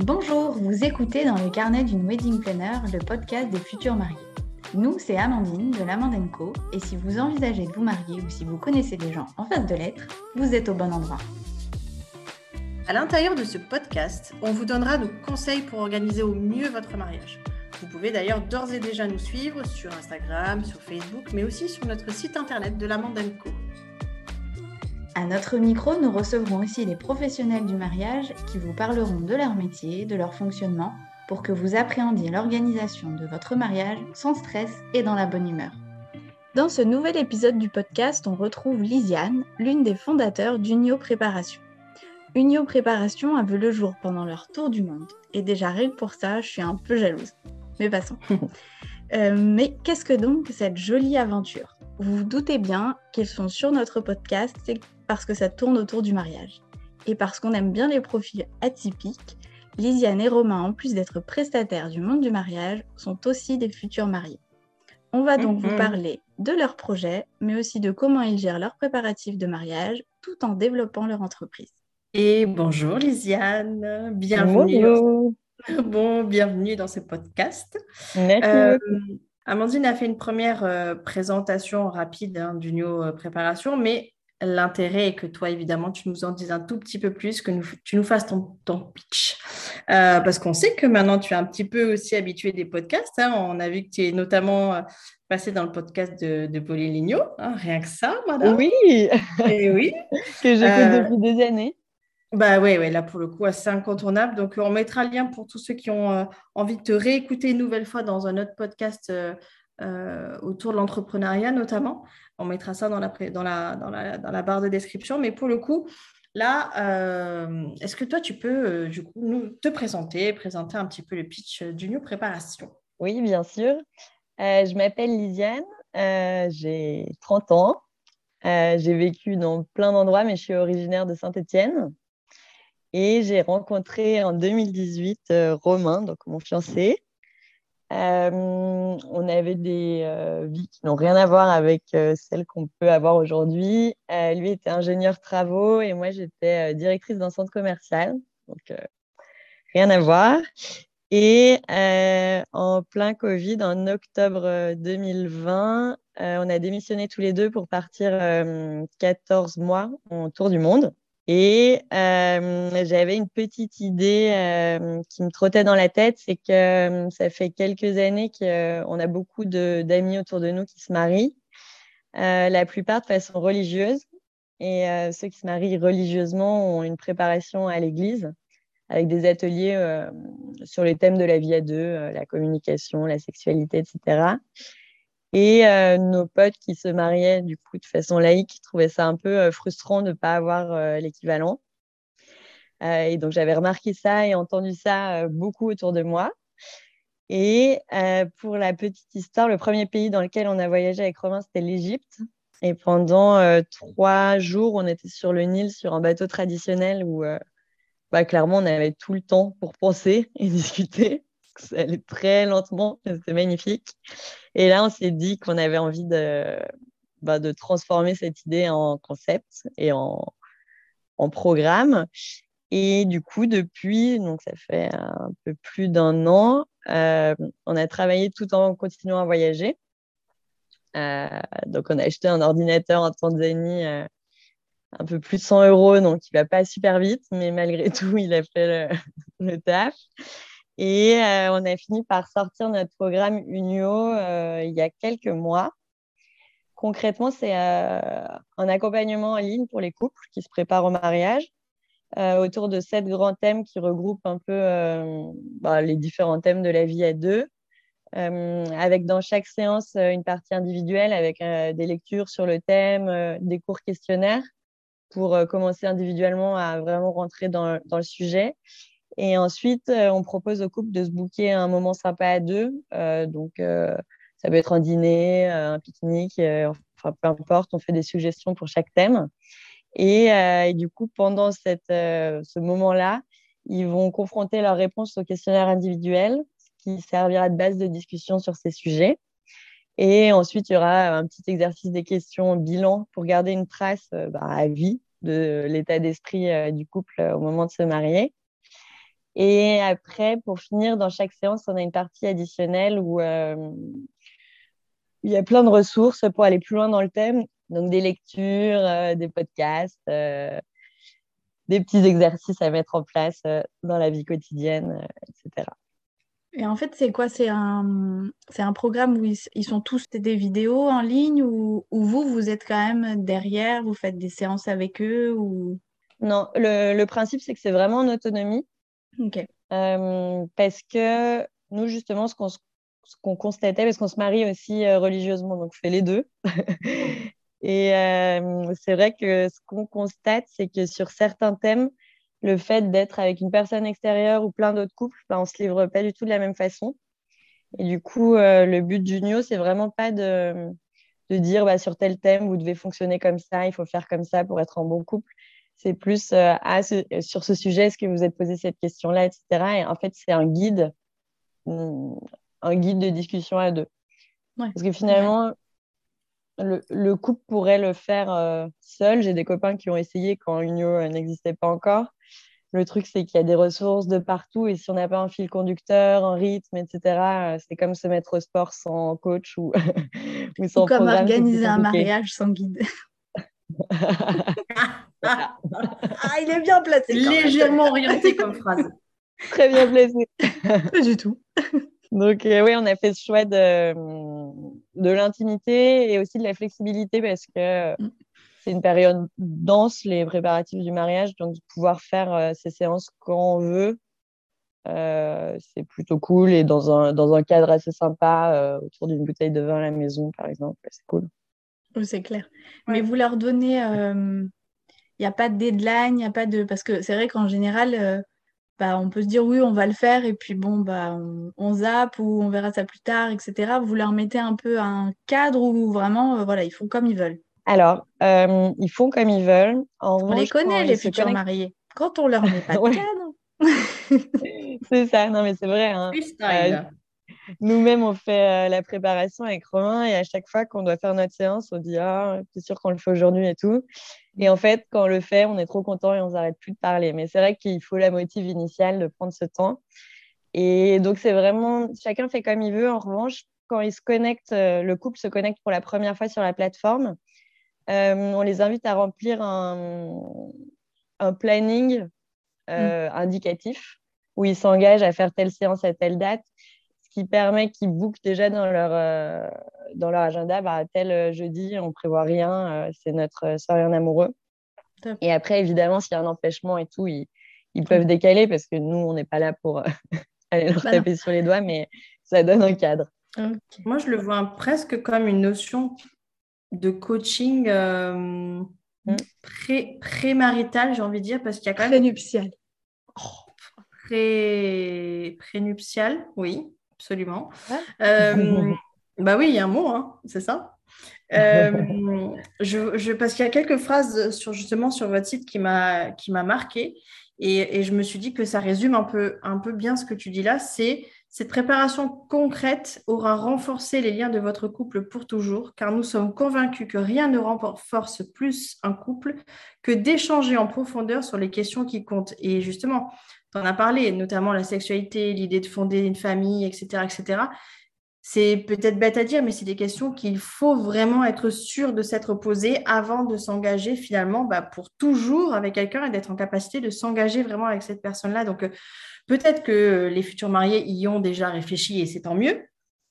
Bonjour, vous écoutez dans le carnet d'une wedding planner le podcast des futurs mariés. Nous, c'est Amandine de l'Amandenco et si vous envisagez de vous marier ou si vous connaissez des gens en face de lettres, vous êtes au bon endroit. À l'intérieur de ce podcast, on vous donnera nos conseils pour organiser au mieux votre mariage. Vous pouvez d'ailleurs d'ores et déjà nous suivre sur Instagram, sur Facebook, mais aussi sur notre site internet de l'Amandenco. À notre micro, nous recevrons aussi les professionnels du mariage qui vous parleront de leur métier, de leur fonctionnement, pour que vous appréhendiez l'organisation de votre mariage sans stress et dans la bonne humeur. Dans ce nouvel épisode du podcast, on retrouve Lisiane, l'une des fondateurs d'Unio Préparation. Unio Préparation a vu le jour pendant leur tour du monde, et déjà rien que pour ça, je suis un peu jalouse. Mais passons. Euh, mais qu'est-ce que donc cette jolie aventure? Vous vous doutez bien qu'ils sont sur notre podcast, parce que ça tourne autour du mariage. Et parce qu'on aime bien les profils atypiques, Lisiane et Romain, en plus d'être prestataires du monde du mariage, sont aussi des futurs mariés. On va donc vous Mhm. parler de leurs projets, mais aussi de comment ils gèrent leurs préparatifs de mariage tout en développant leur entreprise. Et bonjour Lisiane, bienvenue. Bonjour. Bon, bienvenue dans ce podcast. Merci Euh. Amandine a fait une première euh, présentation rapide hein, d'Unio euh, Préparation, mais l'intérêt est que toi, évidemment, tu nous en dises un tout petit peu plus, que nous- tu nous fasses ton, ton pitch. Euh, parce qu'on sait que maintenant, tu es un petit peu aussi habitué des podcasts. hein. On a vu que tu es notamment euh, passé dans le podcast de, de Pauline Lignot, hein, rien que ça, voilà. Oui, Et oui. que j'écoute Euh, depuis des années. Bah ouais, là pour le coup, c'est incontournable. Donc, on mettra le lien pour tous ceux qui ont euh, envie de te réécouter une nouvelle fois dans un autre podcast euh, euh, autour de l'entrepreneuriat notamment. On mettra ça dans la, dans, la, dans, la, dans la barre de description. Mais pour le coup, là, euh, est-ce que toi, tu peux euh, du coup nous, te présenter, présenter un petit peu le pitch du New Préparation? Oui, bien sûr. Je m'appelle Lisiane, j'ai 30 ans. J'ai vécu dans plein d'endroits, mais je suis originaire de Saint-Étienne. Et j'ai rencontré en 2018 euh, Romain, donc mon fiancé. Euh, on avait des euh, vies qui n'ont rien à voir avec euh, celles qu'on peut avoir aujourd'hui. Lui était ingénieur travaux et moi j'étais directrice d'un centre commercial, donc rien à voir. Et en plein Covid, en octobre euh, 2020, euh, on a démissionné tous les deux pour partir euh, 14 mois en tour du monde. Et euh, j'avais une petite idée euh, qui me trottait dans la tête, c'est que ça fait quelques années qu'on a beaucoup d'amis autour de nous qui se marient, euh, la plupart de façon religieuse. Et ceux qui se marient religieusement ont une préparation à l'église avec des ateliers sur les thèmes de la vie à deux, la communication, la sexualité, etc. Et euh, nos potes qui se mariaient du coup de façon laïque trouvaient ça un peu euh, frustrant de ne pas avoir euh, l'équivalent. Et donc j'avais remarqué ça et entendu ça beaucoup autour de moi. Et pour la petite histoire, le premier pays dans lequel on a voyagé avec Romain, c'était l'Égypte. Et pendant trois jours, on était sur le Nil sur un bateau traditionnel où bah, clairement, on avait tout le temps pour penser et discuter. Ça allait très lentement, c'était magnifique. Et là, on s'est dit qu'on avait envie de, bah, de transformer cette idée en concept et en, en programme. Et du coup, depuis, donc ça fait un peu plus d'un an, euh, on a travaillé tout en continuant à voyager. Euh, donc, on a acheté un ordinateur en Tanzanie euh, un peu plus de 100 euros, donc il va pas super vite, mais malgré tout, il a fait le, le taf. Et euh, on a fini par sortir notre programme Unio euh, il y a quelques mois. Concrètement, c'est euh, un accompagnement en ligne pour les couples qui se préparent au mariage autour de sept grands thèmes qui regroupent un peu bah, les différents thèmes de la vie à deux. Avec dans chaque séance une partie individuelle avec des lectures sur le thème, des cours questionnaires pour commencer individuellement à vraiment rentrer dans le sujet. Et ensuite, euh, on propose au couple de se booker un moment sympa à deux. Euh, donc, euh, ça peut être un dîner, un pique-nique, enfin peu importe, on fait des suggestions pour chaque thème. Et, du coup, pendant ce moment-là, ils vont confronter leurs réponses au questionnaire individuel, ce qui servira de base de discussion sur ces sujets. Et ensuite, il y aura un petit exercice des questions bilan pour garder une trace bah, à vie de l'état d'esprit du couple au moment de se marier. Et après, pour finir, dans chaque séance, on a une partie additionnelle où il y a plein de ressources pour aller plus loin dans le thème. Donc, des lectures, des podcasts, des petits exercices à mettre en place dans la vie quotidienne, etc. Et en fait, c'est quoi? C'est un, c'est un programme où ils, sont tous des vidéos en ligne ou, vous, vous êtes quand même derrière, vous faites des séances avec eux ou... Non, le, le principe, c'est que c'est vraiment en autonomie. Euh, parce que nous, justement, ce qu'on, constatait, parce qu'on se marie aussi euh, religieusement, donc je fais les deux. Et euh, c'est vrai que ce qu'on constate, c'est que sur certains thèmes, le fait d'être avec une personne extérieure ou plein d'autres couples, ben, on ne se livre pas du tout de la même façon. Et du coup, le but du NIO, c'est vraiment pas de, de dire bah, sur tel thème, vous devez fonctionner comme ça, il faut faire comme ça pour être en bon couple. C'est plus euh, ah, sur ce sujet, est-ce que vous êtes posé cette question-là, etc. Et en fait, c'est un guide, mm, un guide de discussion à deux. Parce que finalement, le, le, couple pourrait le faire euh, seul. J'ai des copains qui ont essayé quand Unio n'existait pas encore. Le truc, c'est qu'il y a des ressources de partout et si on n'a pas un fil conducteur, un rythme, etc., euh, c'est comme se mettre au sport sans coach ou, ou sans ou comme organiser un mariage sans guide. ah, il est bien placé. Légèrement orienté comme phrase. Très bien placé. Pas du tout. Donc, euh, oui, on a fait ce choix de, de l'intimité et aussi de la flexibilité parce que mm c'est une période dense, les préparatifs du mariage. Donc, pouvoir faire euh, ces séances quand on veut, euh, c'est plutôt cool. Et dans un, dans un cadre assez sympa, euh, autour d'une bouteille de vin à la maison, par exemple, c'est cool. c'est clair. Mais vous leur donnez. Il n'y a pas de deadline, il n'y a pas de. Parce que c'est vrai qu'en général. Bah, on peut se dire oui, on va le faire, et puis bon, bah, on, on, zappe ou on verra ça plus tard, etc. Vous leur mettez un peu un cadre où vraiment, voilà, ils font comme ils veulent? Alors, euh, ils font comme ils veulent. on les connaît, les futurs mariés. Quand on leur met pas de cadre. c'est ça, non mais c'est vrai. Hein. Euh, nous-mêmes, on fait euh, la préparation avec Romain et à chaque fois qu'on doit faire notre séance, on dit Ah, c'est sûr qu'on le fait aujourd'hui et tout. Et en fait, quand on le fait, on est trop content et on s'arrête plus de parler. Mais c'est vrai qu'il faut la motive initiale de prendre ce temps. Et donc, c'est vraiment, chacun fait comme il veut. En revanche, quand il se connecte, le couple se connecte pour la première fois sur la plateforme, euh, on les invite à remplir un, planning euh, mm. indicatif où ils s'engagent à faire telle séance à telle date, qui permet qu'ils bookent déjà dans leur, euh, dans leur agenda, bah, tel jeudi, on prévoit rien, c'est notre soirée en amoureux. Et après, évidemment, s'il y a un empêchement et tout, ils, peuvent mm. décaler parce que nous, on n'est pas là pour aller leur bah taper sur les doigts, mais ça donne un cadre. Moi, je le vois presque comme une notion de coaching euh, mm. pré, pré-marital, j'ai envie de dire, parce qu'il y a quand même. Prénuptial. Oh, pré, prénuptial, oui, absolument. Euh, bah oui, il y a un mot, hein, c'est ça. Euh, je, parce qu'il y a quelques phrases sur, justement sur votre site qui m'a qui m'a marqué et, et, je me suis dit que ça résume un peu un peu bien ce que tu dis là. C'est cette préparation concrète aura renforcé les liens de votre couple pour toujours, car nous sommes convaincus que rien ne renforce plus un couple que d'échanger en profondeur sur les questions qui comptent. Et justement, tu en as parlé, notamment la sexualité, l'idée de fonder une famille, etc. etc. C'est peut-être bête à dire, mais c'est des questions qu'il faut vraiment être sûr de s'être posées avant de s'engager finalement bah, pour toujours avec quelqu'un et d'être en capacité de s'engager vraiment avec cette personne-là. Donc, euh, Peut-être que les futurs mariés y ont déjà réfléchi et c'est tant mieux,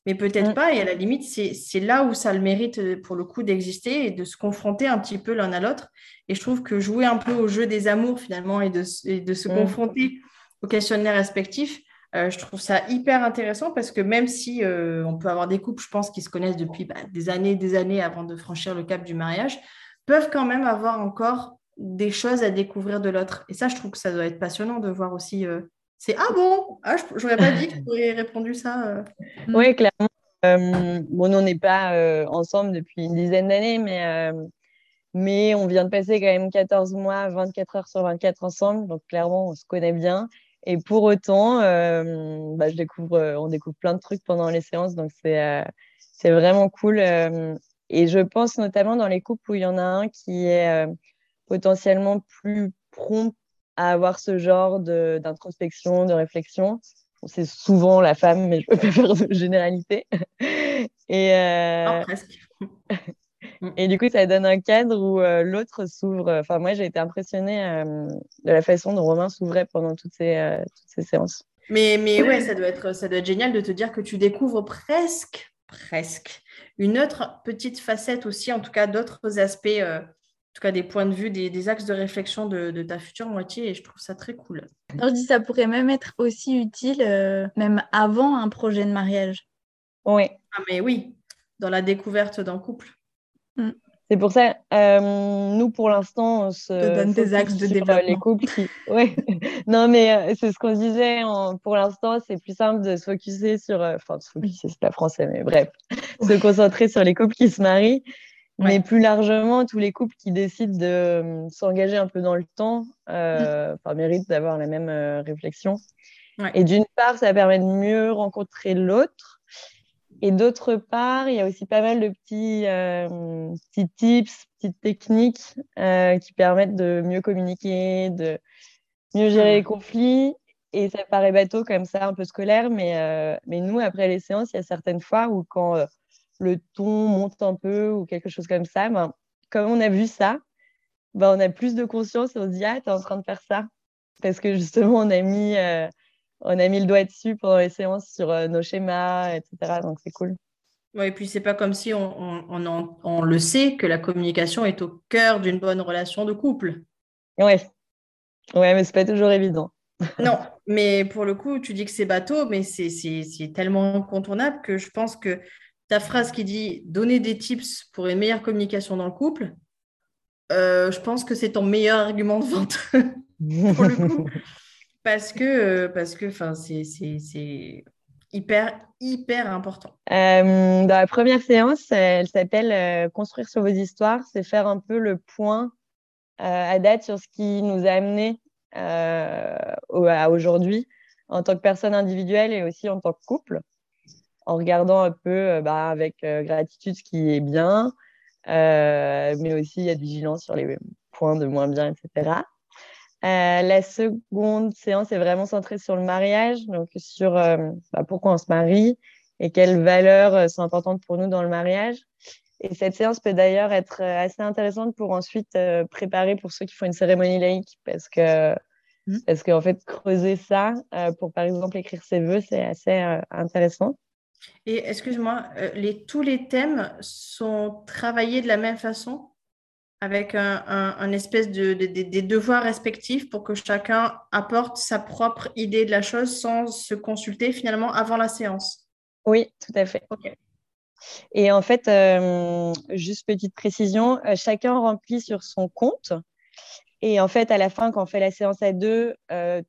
mais peut-être mm. pas. Et à la limite, c'est là où ça le mérite euh, pour le coup d'exister et de se confronter un petit peu l'un à l'autre. Et je trouve que jouer un peu au jeu des amours finalement et de, se mm. confronter aux questionnaires respectifs, euh, je trouve ça hyper intéressant parce que même si euh, on peut avoir des couples, je pense, qui se connaissent depuis bah, des années et des années avant de franchir le cap du mariage, peuvent quand même avoir encore des choses à découvrir de l'autre. Et ça, je trouve que ça doit être passionnant de voir aussi c'est ah bon? Ah, Je n'aurais pas dit que tu aurais répondu ça. Euh. Oui, clairement. Euh, bon, on n'est pas euh, ensemble depuis une dizaine d'années, mais, mais on vient de passer quand même 14 mois, 24 heures sur 24 ensemble. Donc, clairement, on se connaît bien. Et pour autant, bah, je découvre, on découvre plein de trucs pendant les séances. Donc, c'est c'est vraiment cool. et je pense notamment dans les couples où il y en a un qui est potentiellement plus prompt à avoir ce genre d'introspection, de, réflexion. c'est souvent la femme, mais je ne peux pas faire de généralité. Et, euh, oh, presque. Et du coup, ça donne un cadre où euh, l'autre s'ouvre. Enfin, moi, j'ai été impressionnée euh, de la façon dont Romain s'ouvrait pendant toutes ces, toutes ces séances. Mais, mais ouais, ça doit, être, ça doit être génial de te dire que tu découvres presque, presque, une autre petite facette aussi, en tout cas d'autres aspects en tout cas des points de vue, des, axes de réflexion de, ta future moitié et je trouve ça très cool. Alors, je dis ça pourrait même être aussi utile euh, même avant un projet de mariage. Oui. Ah mais oui, dans la découverte d'un couple. Mm. C'est pour ça, euh, nous pour l'instant, on se donne des axes de euh, développement. Les couples qui... ouais. non mais c'est ce qu'on disait. Pour l'instant, c'est plus simple de se focuser sur, enfin de se focuser, c'est pas français, mais bref, se concentrer sur les couples qui se marient mais plus largement, tous les couples qui décident de euh, s'engager un peu dans le temps euh, méritent d'avoir la même euh, réflexion. Et d'une part, ça permet de mieux rencontrer l'autre. Et d'autre part, il y a aussi pas mal de petits, euh, petits tips, petites techniques qui permettent de mieux communiquer, de mieux gérer les conflits. Et ça paraît bateau comme ça, un peu scolaire, mais, mais nous, après les séances, il y a certaines fois où quand le ton monte un peu ou quelque chose comme ça, ben, comme on a vu ça, ben, on a plus de conscience et on se dit Ah, tu es en train de faire ça. Parce que justement, on a mis, euh, on a mis le doigt dessus pendant les séances sur euh, nos schémas, etc. Donc, c'est cool. Oui, et puis c'est pas comme si on, on, on, le sait que la communication est au cœur d'une bonne relation de couple. Oui, ouais, mais c'est pas toujours évident. non, mais pour le coup, tu dis que c'est bateau, mais c'est tellement incontournable que je pense que ta phrase qui dit donner des tips pour une meilleure communication dans le couple, euh, je pense que c'est ton meilleur argument de vente pour le coup. Parce que, euh, parce que c'est hyper, hyper important. Euh, dans la première séance, elle s'appelle Construire sur vos histoires. C'est faire un peu le point à date sur ce qui nous a amené à aujourd'hui en tant que personne individuelle et aussi en tant que couple en regardant un peu euh, bah, avec euh, gratitude ce qui est bien, euh, mais aussi il y vigilance sur les points de moins bien, etc. la seconde séance est vraiment centrée sur le mariage, donc sur bah, pourquoi on se marie et quelles valeurs sont importantes pour nous dans le mariage. Et cette séance peut d'ailleurs être assez intéressante pour ensuite préparer pour ceux qui font une cérémonie laïque, parce que mmh. parce qu'en fait creuser ça pour par exemple écrire ses vœux, c'est assez intéressant. Et excuse-moi, euh, les, tous les thèmes sont travaillés de la même façon? Avec un, espèce de, des devoirs respectifs pour que chacun apporte sa propre idée de la chose sans se consulter finalement avant la séance. Oui, tout à fait. Et en fait, euh, juste petite précision, euh, chacun remplit sur son compte. Et en fait, à la fin, quand on fait la séance à deux,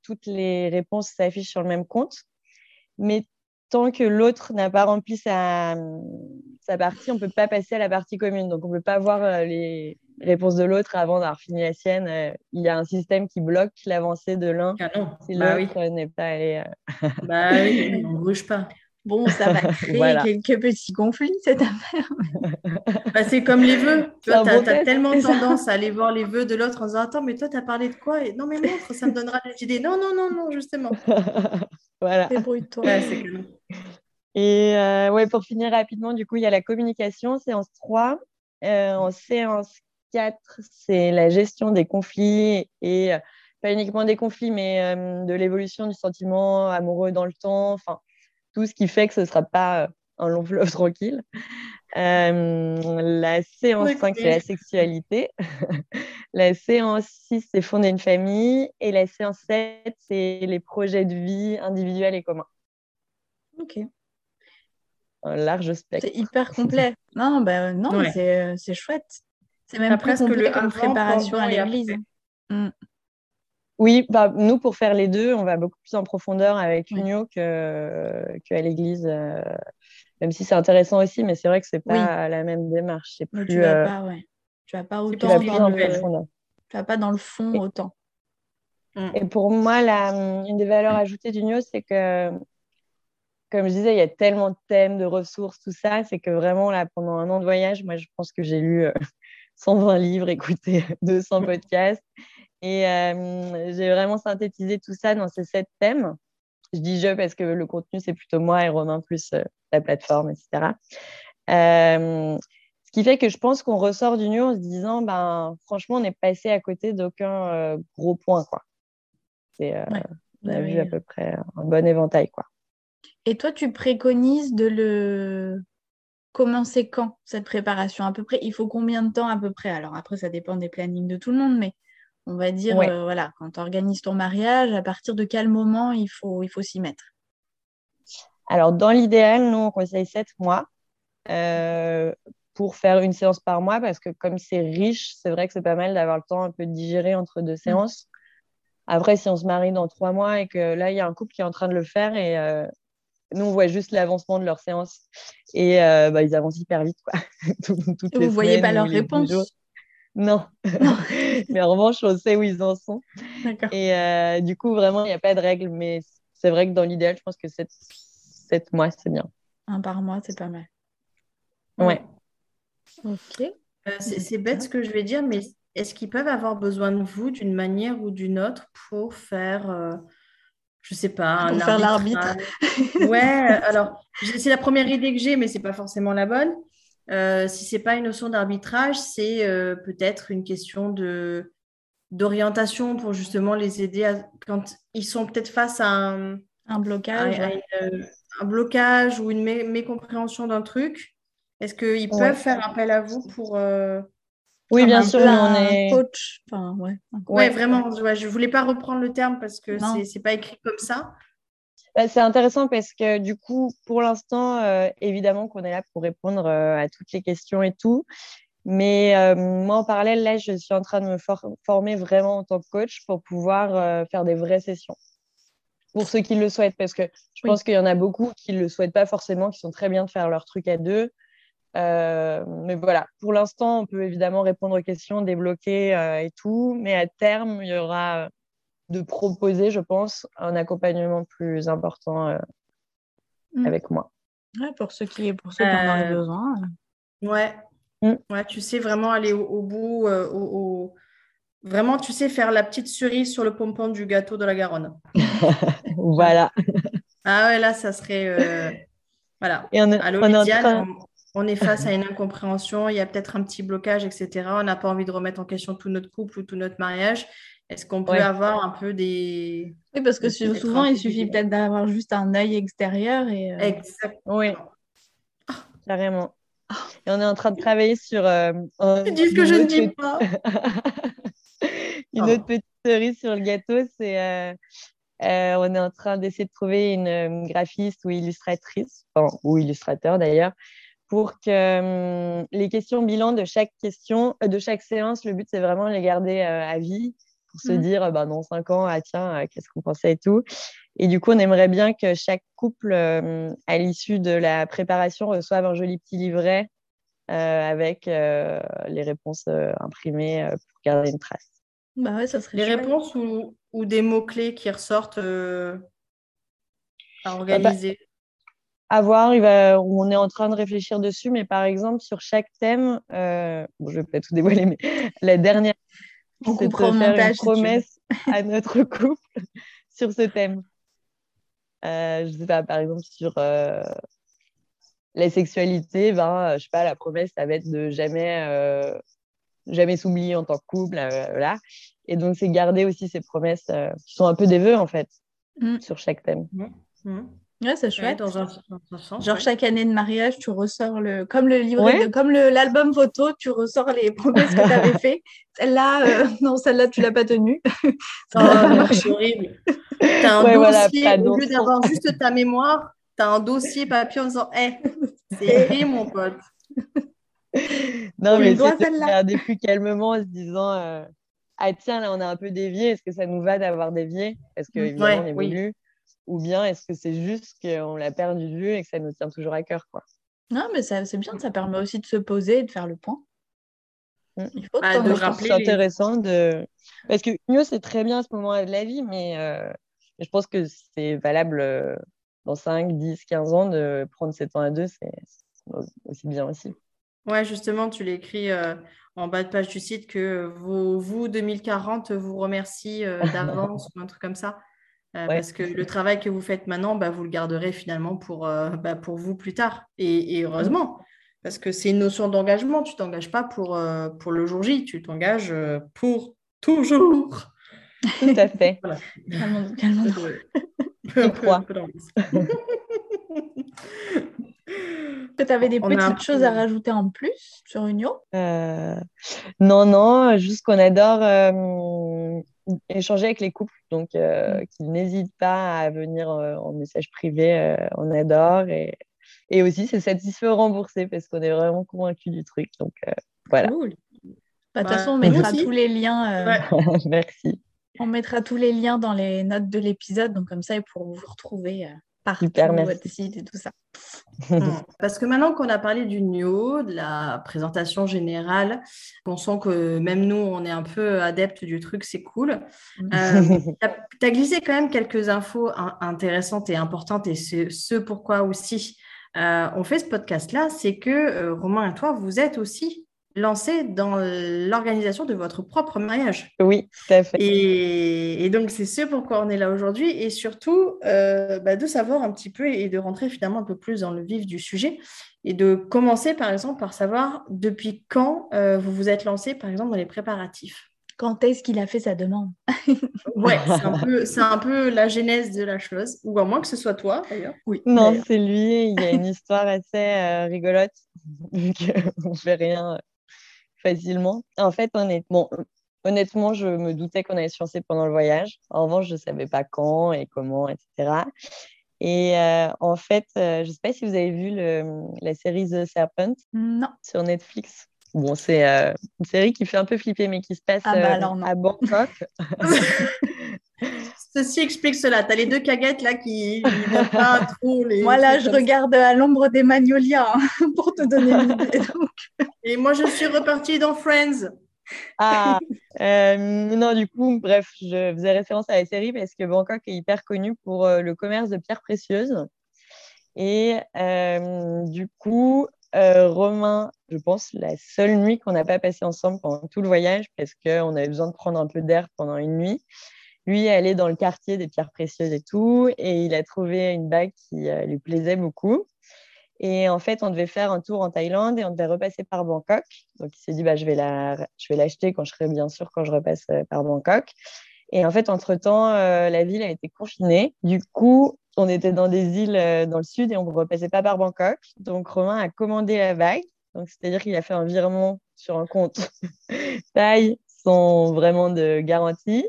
toutes les réponses s'affichent sur le même compte. Mais tant que l'autre n'a pas rempli sa, sa partie, on ne peut pas passer à la partie commune. Donc, on ne peut pas voir euh, les réponses de l'autre avant d'avoir fini la sienne. Euh, il y a un système qui bloque l'avancée de l'un ah si bah l'autre n'est pas allé. Euh, bah oui, on ne bouge pas. Bon, ça va créer quelques petits conflits, cette affaire. bah, c'est comme les vœux. Tu vois, as, tellement tendance à aller voir les vœux de l'autre en disant Attends, mais toi, tu as parlé de quoi? Non, mais montre, ça me donnera des idées. Non, non, non, non, justement. voilà. Débrouille-toi. Et euh, ouais, pour finir rapidement, du coup, il y a la communication, séance 3. Euh, en séance 4, c'est la gestion des conflits et euh, pas uniquement des conflits, mais de l'évolution du sentiment amoureux dans le temps. Enfin, tout ce qui fait que ce ne sera pas un long fleuve tranquille. la séance 5, c'est la sexualité. la séance 6, c'est fonder une famille. Et la séance 7, c'est les projets de vie individuels et communs. Ok un large spectre. C'est hyper complet. non, bah, non euh, c'est chouette. C'est même plus presque complet comme préparation à l'église. Mm. Oui, bah, nous, pour faire les deux, on va beaucoup plus en profondeur avec Unio qu'à l'église. Euh, même si c'est intéressant aussi, mais c'est vrai que c'est pas la même démarche. C'est plus, tu vas euh, pas, ouais. Tu vas pas autant dans le... Tu vas pas dans le fond autant. Et pour moi, la, une des valeurs ajoutées d'Unio, c'est que comme je disais, il y a tellement de thèmes, de ressources, tout ça. C'est que vraiment, là, pendant un an de voyage, moi, je pense que j'ai lu 120 euh, livres, écouté 200 podcasts. Et euh, j'ai vraiment synthétisé tout ça dans ces sept thèmes. Je dis je parce que le contenu, c'est plutôt moi et Romain plus euh, la plateforme, etc. Euh, ce qui fait que je pense qu'on ressort du nu en se disant, ben, franchement, on est passé à côté d'aucun gros point. Quoi. C'est, On a vu à peu près un bon éventail. Quoi. Et toi, tu préconises de le commencer quand cette préparation? À peu près Il faut combien de temps à peu près? Alors après, ça dépend des plannings de tout le monde, mais on va dire, euh, voilà, quand tu organises ton mariage, à partir de quel moment il faut, il faut s'y mettre? Alors, dans l'idéal, nous, on conseille sept mois euh, pour faire une séance par mois parce que comme c'est riche, c'est vrai que c'est pas mal d'avoir le temps un peu de digérer entre deux mmh. séances. Après, si on se marie dans trois mois et que là, il y a un couple qui est en train de le faire et euh, nous, on voit juste l'avancement de leur séance et bah, ils avancent hyper vite. Quoi. Vous ne voyez pas leur réponse non. mais en revanche, on sait où ils en sont. Et euh, du coup, vraiment, il n'y a pas de règle. Mais c'est vrai que dans l'idéal, je pense que 7, mois, c'est bien. Un par mois, c'est pas mal. Ouais. Ok. Euh, c'est bête ce que je vais dire, mais est-ce qu'ils peuvent avoir besoin de vous d'une manière ou d'une autre pour faire, euh, je sais pas, pour faire l'arbitre Ouais, alors c'est la première idée que j'ai, mais c'est pas forcément la bonne. Euh, si ce n'est pas une notion d'arbitrage, c'est euh, peut-être une question de, d'orientation pour justement les aider à, quand ils sont peut-être face à un, un blocage, euh, un blocage ou une mécompréhension d'un truc. Est-ce qu'ils peuvent faire appel à vous pour oui, bien sûr, on est coach. Enfin, ouais, ouais, vraiment. je ne voulais pas reprendre le terme parce que ce n'est pas écrit comme ça. Bah, c'est intéressant parce que du coup, pour l'instant, euh, évidemment qu'on est là pour répondre euh, à toutes les questions et tout. Mais euh, moi, en parallèle, là, je suis en train de me former vraiment en tant que coach pour pouvoir faire des vraies sessions. Pour ceux qui le souhaitent, parce que je pense qu'il y en a beaucoup qui ne le souhaitent pas forcément, qui sont très bien de faire leur truc à deux. Mais voilà, pour l'instant, on peut évidemment répondre aux questions, débloquer et tout. Mais à terme, il y aura de proposer, je pense, un accompagnement plus important euh, mm. avec moi. Ouais, pour ceux qui, pour ceux qui en ont euh, besoin. Ouais. Mm. ouais, tu sais vraiment aller au, bout, euh, au, vraiment, tu sais faire la petite cerise sur le pompon du gâteau de la Garonne. voilà. Ah ouais, là, ça serait. Voilà. Et on est, on, est face à une incompréhension, il y a peut-être un petit blocage, etc. On n'a pas envie de remettre en question tout notre couple ou tout notre mariage. Est-ce qu'on peut avoir un peu des... Oui, parce que souvent, il suffit peut-être d'avoir juste un œil extérieur. Et, euh, Exactement. Oui, carrément. Et on est en train de travailler sur... Euh, dis ce que je ne dis pas. une autre petite cerise sur le gâteau, c'est... Euh, on est en train d'essayer de trouver une graphiste ou illustratrice, ou illustrateur d'ailleurs, pour que les questions bilan de chaque question, de chaque séance, le but c'est vraiment de les garder à vie pour se mmh. dire bah, dans cinq ans, ah, tiens, euh, qu'est-ce qu'on pensait et tout. Et du coup, on aimerait bien que chaque couple, euh, à l'issue de la préparation, reçoive un joli petit livret euh, avec les réponses imprimées pour garder une trace. Bah ouais, ça serait les réponses ou, ou des mots-clés qui ressortent à organiser? À voir, il va, on est en train de réfléchir dessus, mais par exemple, sur chaque thème, bon, je ne vais pas tout dévoiler, mais la dernière on de faire une promesse à notre couple sur ce thème. Euh, je sais pas, par exemple, sur euh, la sexualité, ben, je sais pas, la promesse, ça va être de jamais, euh, jamais s'oublier en tant que couple. voilà. Et donc, c'est garder aussi ces promesses qui sont un peu des vœux, en fait, mm. sur chaque thème. Mm. Mm. Ouais, c'est chouette. dans un, sens, Genre chaque année de mariage, tu ressors le comme le livret, comme l'album photo, tu ressors les promesses que tu avais fait. Celle-là, euh, non, celle-là, tu l'as pas tenue. oh, c'est horrible. Tu as un dossier, au lieu d'avoir juste ta mémoire, tu as un dossier papier en disant Hé, c'est écrit, mon pote. Non, mais c'est regarder plus calmement en se disant euh, Ah, tiens, là, on a un peu dévié. Est-ce que ça nous va d'avoir dévié Parce que, évidemment, on évolue. Oui ou bien est-ce que c'est juste qu'on l'a perdu de vue et que ça nous tient toujours à cœur quoi? Non, mais c'est bien, ça permet aussi de se poser et de faire le point. Mm. Il faut ah, de rappeler. C'est intéressant de. Parce que mieux, c'est très bien à ce moment-là de la vie, mais euh, je pense que c'est valable euh, dans 5, 10, 15 ans de prendre 7 ans à deux, c'est aussi bien aussi. Ouais, justement, tu l'écris euh, en bas de page du site que vos, vous, 2040, vous remercie euh, d'avance ou un truc comme ça. Euh, parce que le travail que vous faites maintenant, bah, vous le garderez finalement pour, bah, pour vous plus tard. Et, heureusement, parce que c'est une notion d'engagement. Tu ne t'engages pas pour, pour le jour J, tu t'engages pour toujours. Tout à fait. Voilà. Tu avais des petites choses à rajouter en plus sur Unio? Euh, Non, non, juste qu'on adore euh, échanger avec les couples. Donc, euh, mm. qu'ils n'hésitent pas à venir en message privé. on adore. Et, et aussi, c'est satisfait rembourser parce qu'on est vraiment convaincus du truc. Donc, voilà. Cool. Bah, de toute façon, on mettra tous les liens. Merci. On mettra tous les liens dans les notes de l'épisode. Donc, comme ça, ils pourront vous retrouver partout, votre site et tout ça. Hmm. Parce que maintenant qu'on a parlé du NIO, de la présentation générale, on sent que même nous, on est un peu adeptes du truc, c'est cool. Euh, tu as, glissé quand même quelques infos intéressantes et importantes et ce, pourquoi aussi euh, on fait ce podcast-là, c'est que euh, Romain et toi, vous êtes aussi lancé dans l'organisation de votre propre mariage. Oui, tout à fait. Et, donc, c'est ce pourquoi on est là aujourd'hui et surtout euh, bah, de savoir un petit peu et de rentrer finalement un peu plus dans le vif du sujet et de commencer par exemple par savoir depuis quand euh, vous vous êtes lancé par exemple dans les préparatifs. Quand est-ce qu'il a fait sa demande? Ouais, c'est un, peu, la genèse de la chose, ou à moins que ce soit toi d'ailleurs. Oui. Non, c'est lui, il y a une histoire assez euh, rigolote, donc on ne fait rien facilement. En fait, honnêtement, honnêtement, je me doutais qu'on allait se lancer pendant le voyage. En revanche, je ne savais pas quand et comment, etc. Et euh, en fait, euh, je ne sais pas si vous avez vu la série The Serpent non. sur Netflix. Bon, c'est euh, une série qui fait un peu flipper, mais qui se passe ah bah à Bangkok. Ceci explique cela. Tu as les deux caguettes là qui ne pas trop. Les... Moi là, je regarde à l'ombre des magnolias hein, pour te donner une idée. Et moi, je suis repartie dans Friends. Ah, euh, non, du coup, bref, je faisais référence à la série parce que Bangkok est hyper connu pour euh, le commerce de pierres précieuses. Et euh, du coup, Romain, je pense, la seule nuit qu'on n'a pas passée ensemble pendant tout le voyage parce qu'on avait besoin de prendre un peu d'air pendant une nuit. Lui est dans le quartier des pierres précieuses et tout, et il a trouvé une bague qui lui plaisait beaucoup. Et en fait, on devait faire un tour en Thaïlande et on devait repasser par Bangkok. Donc, il s'est dit, bah, je vais l'acheter quand je serai bien sûr quand je repasse euh, par Bangkok. Et en fait, entre-temps, euh, la ville a été confinée. Du coup, on était dans des îles euh, dans le sud et on ne repassait pas par Bangkok. Donc, Romain a commandé la bague. Donc, c'est-à-dire qu'il a fait un virement sur un compte Thaï sont vraiment de garantie.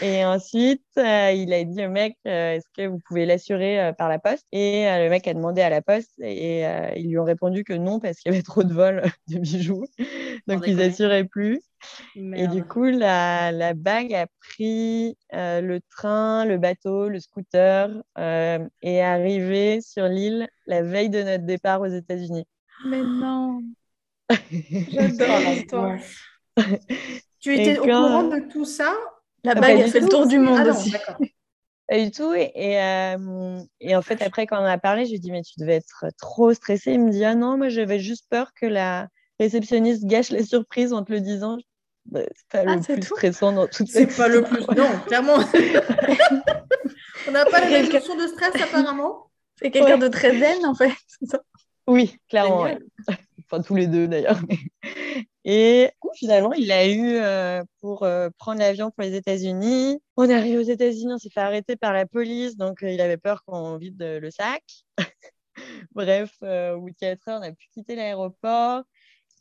Et ensuite, euh, il a dit au mec, euh, est-ce que vous pouvez l'assurer euh, par la poste? Et le mec a demandé à la poste et ils lui ont répondu que non parce qu'il y avait trop de vols de bijoux. Donc, ils n'assuraient plus. Et du coup, la, la bague a pris le train, le bateau, le scooter et est arrivée sur l'île la veille de notre départ aux États-Unis. Mais non J'adore l'histoire Tu étais au courant de tout ça? La bague a fait le tour du monde ah aussi. Pas du tout. Et, euh, et, en fait, après, quand on a parlé, je lui ai dit, mais tu devais être trop stressée. Il me dit, ah non, moi, j'avais juste peur que la réceptionniste gâche la surprise en te le disant. Bah, c'est pas ah, le plus stressant dans toute C'est pas le plus. Non, clairement. on n'a pas la notion de stress, apparemment. C'est quelqu'un de très zen, en fait. Oui, clairement. Enfin, tous les deux, d'ailleurs. Et finalement, il a eu euh, pour euh, prendre l'avion pour les États-Unis. On est arrivé aux États-Unis, on s'est fait arrêter par la police, donc euh, il avait peur qu'on vide le sac. Bref, au bout de 4 heures, on a pu quitter l'aéroport.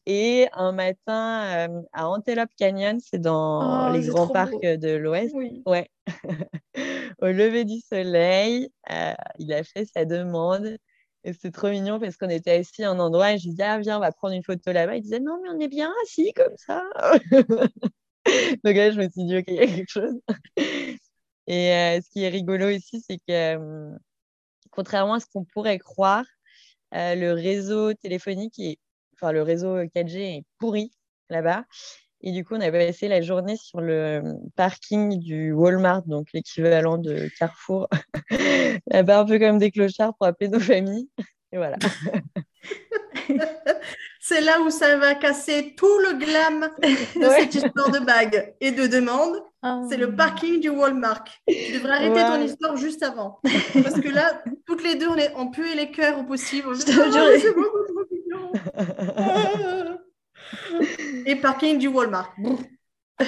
Et un matin à Antelope Canyon, c'est dans oh, les grands parcs de l'Ouest. Ouais. au lever du soleil, il a fait sa demande et c'était trop mignon parce qu'on était assis à un endroit et je disais, ah, viens, on va prendre une photo là-bas. Il disait, non, mais on est bien assis comme ça. Donc là, je me suis dit, OK, il y a quelque chose. Et euh, ce qui est rigolo aussi, c'est que euh, contrairement à ce qu'on pourrait croire, euh, le réseau téléphonique, enfin le réseau 4G est pourri là-bas. Et du coup, on a passé la journée sur le parking du Walmart, donc l'équivalent de Carrefour, là-bas, un peu comme des clochards pour appeler nos familles. Et voilà. c'est là où ça va casser tout le glam de cette histoire de bague et de demande. C'est le parking du Walmart. Tu devrais arrêter ton histoire juste avant. Parce que là, toutes les deux, on, est, on puait les cœurs au possible. Je te et parking du Walmart.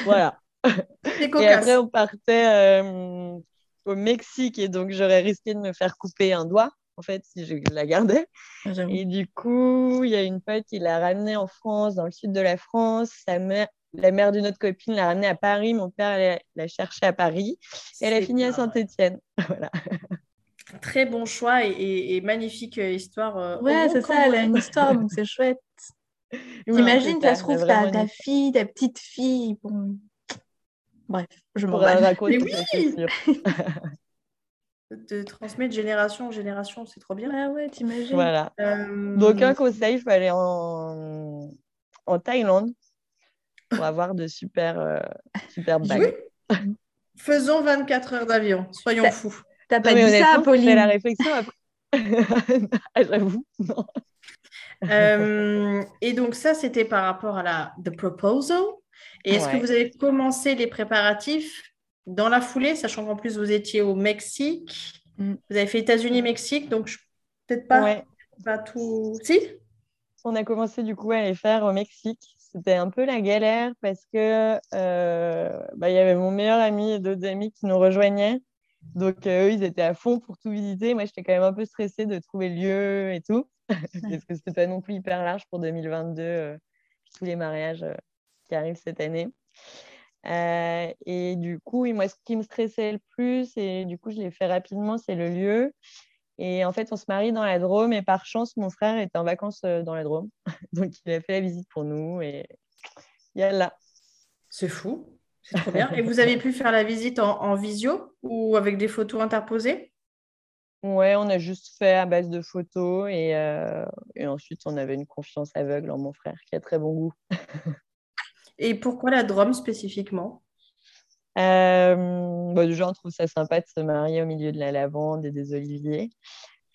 Voilà. Et après, on partait euh, au Mexique et donc j'aurais risqué de me faire couper un doigt en fait, si je la gardais. Ah, et du coup, il y a une pote qui l'a ramenée en France, dans le sud de la France. Sa mère, la mère d'une autre copine l'a ramenée à Paris. Mon père l'a cherchée à Paris. Et elle a fini à Saint-Étienne. voilà. Très bon choix et, magnifique histoire. Euh, ouais, c'est ça, elle a une histoire, donc c'est chouette. T'imagines, ça, se trouve, ta, ta fille, ta petite fille. Bon... Bref, je m'en raconter. Oui de transmettre de génération en génération, c'est trop bien. Ah ouais, t'imagines. Voilà. Euh, Donc, un conseil, il faut aller en, en Thaïlande pour avoir de super, euh, super bagues. Faisons 24 heures d'avion, soyons fous. T'as pas dit ça, Pauline la réflexion après. J'avoue, euh, et donc, ça, c'était par rapport à la The Proposal. Et est-ce que vous avez commencé les préparatifs dans la foulée, sachant qu'en plus vous étiez au Mexique, mm. vous avez fait États-Unis-Mexique, donc peut-être pas, pas tout. Si? On a commencé du coup à les faire au Mexique. C'était un peu la galère parce que euh, bah, il y avait mon meilleur ami et d'autres amis qui nous rejoignaient. Donc euh, eux, ils étaient à fond pour tout visiter. Moi, j'étais quand même un peu stressée de trouver le lieu et tout, parce que c'était pas non plus hyper large pour 2022, euh, tous les mariages qui arrivent cette année. Euh, et du coup, moi, ce qui me stressait le plus, et du coup, je l'ai fait rapidement, c'est le lieu. Et en fait, on se marie dans la Drôme et par chance, mon frère était en vacances euh, dans la Drôme. Donc, il a fait la visite pour nous et là. C'est fou, c'est trop bien. et vous avez pu faire la visite en, visio ou avec des photos interposées? Ouais, on a juste fait à base de photos et, euh, et ensuite, on avait une confiance aveugle en mon frère qui a très bon goût. Et pourquoi la Drôme spécifiquement? Euh, bah, Déjà, on trouve ça sympa de se marier au milieu de la lavande et des oliviers.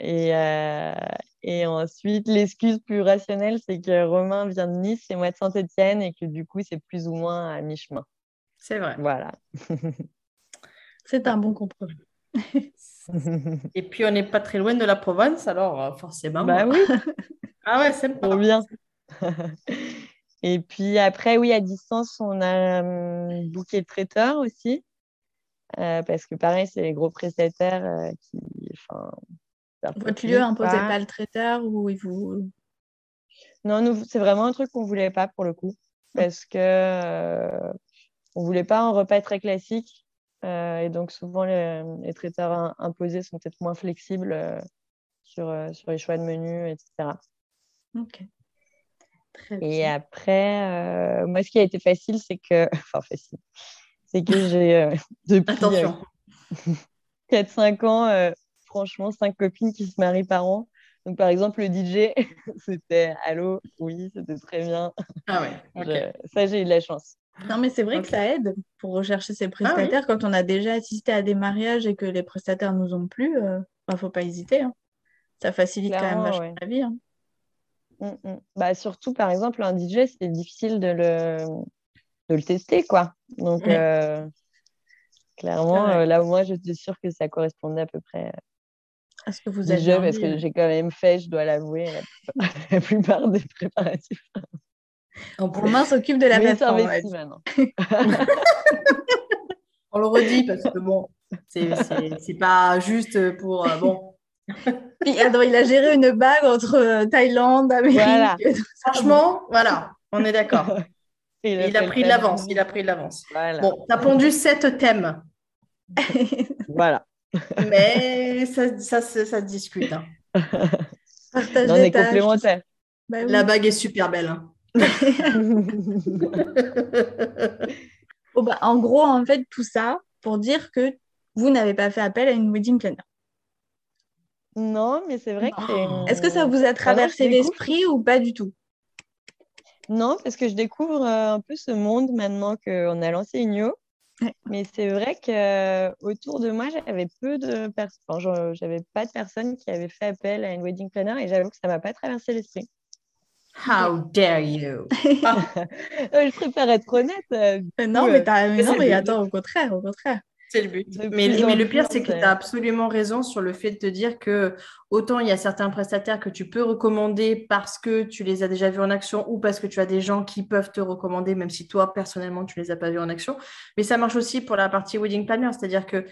Et, euh, et ensuite, l'excuse plus rationnelle, c'est que Romain vient de Nice et moi de Saint-Etienne et que du coup, c'est plus ou moins à mi-chemin. C'est vrai. Voilà. c'est un bon compromis. et puis, on n'est pas très loin de la Provence, alors euh, forcément. Bah oui. ah ouais, c'est Trop bien. Et puis après, oui, à distance, on a un bouquet de traiteurs aussi. Euh, parce que pareil, c'est les gros prestataires euh, qui. Votre lieu imposait pas. pas le traiteur ou il vous. Non, c'est vraiment un truc qu'on voulait pas pour le coup. Parce que euh, on voulait pas un repas très classique. Et donc, souvent, les, les traiteurs imposés sont peut-être moins flexibles sur, sur les choix de menus, etc. Ok. Et après, euh, moi, ce qui a été facile, c'est que. Enfin, facile. C'est que j'ai. Euh, depuis Attention. 4-5 euh, ans, franchement, 5 copines qui se marient par an. Donc, par exemple, le DJ, c'était Allô, oui, c'était très bien. Ah ouais, ça, j'ai eu de la chance. Non, mais c'est vrai que ça aide pour rechercher ses ah prestataires. Quand on a déjà assisté à des mariages et que les prestataires nous ont plu, il ne bah, faut pas hésiter. Hein. Ça facilite quand même vachement la vie. Hein. Mm, mm. Bah, surtout, par exemple, un DJ, c'est difficile de le, de le tester, quoi. Donc, euh, clairement, euh, là moi, j'étais sûre que ça correspondait à peu près à ce que vous avez jeu, parce que j'ai quand même fait, je dois l'avouer, la, plupart des préparatifs. Romain s'occupe de la plateforme. On le redit parce que bon, c'est pas juste pour euh, bon puis il a géré une bague entre euh, Thaïlande, Amérique. Franchement, voilà, on est d'accord. il, a pris de l'avance, il a pris de l'avance. Bon, tu as pondu sept thèmes. voilà. Mais ça, ça, ça, discute. Hein. on est complémentaires. Bah La bague est super belle. Hein. bah, en gros, en fait, tout ça pour dire que vous n'avez pas fait appel à une wedding planner. Non, mais c'est vrai que Est-ce que ça vous a traversé l'esprit ou pas du tout? Non, parce que je découvre euh, un peu ce monde maintenant qu'on a lancé Igno. Mais c'est vrai que euh, autour de moi, j'avais peu de personnes, j'avais pas de personnes qui avaient fait appel à une wedding planner et j'avoue que ça m'a pas traversé l'esprit. How dare you? Je préfère être honnête. non, mais, mais non, mais attends, au contraire, au contraire. C'est le but. Mais, le pire, c'est que tu as absolument raison sur le fait de te dire que autant il y a certains prestataires que tu peux recommander parce que tu les as déjà vus en action ou parce que tu as des gens qui peuvent te recommander, même si toi, personnellement, tu ne les as pas vus en action. Mais ça marche aussi pour la partie wedding planner, c'est-à-dire que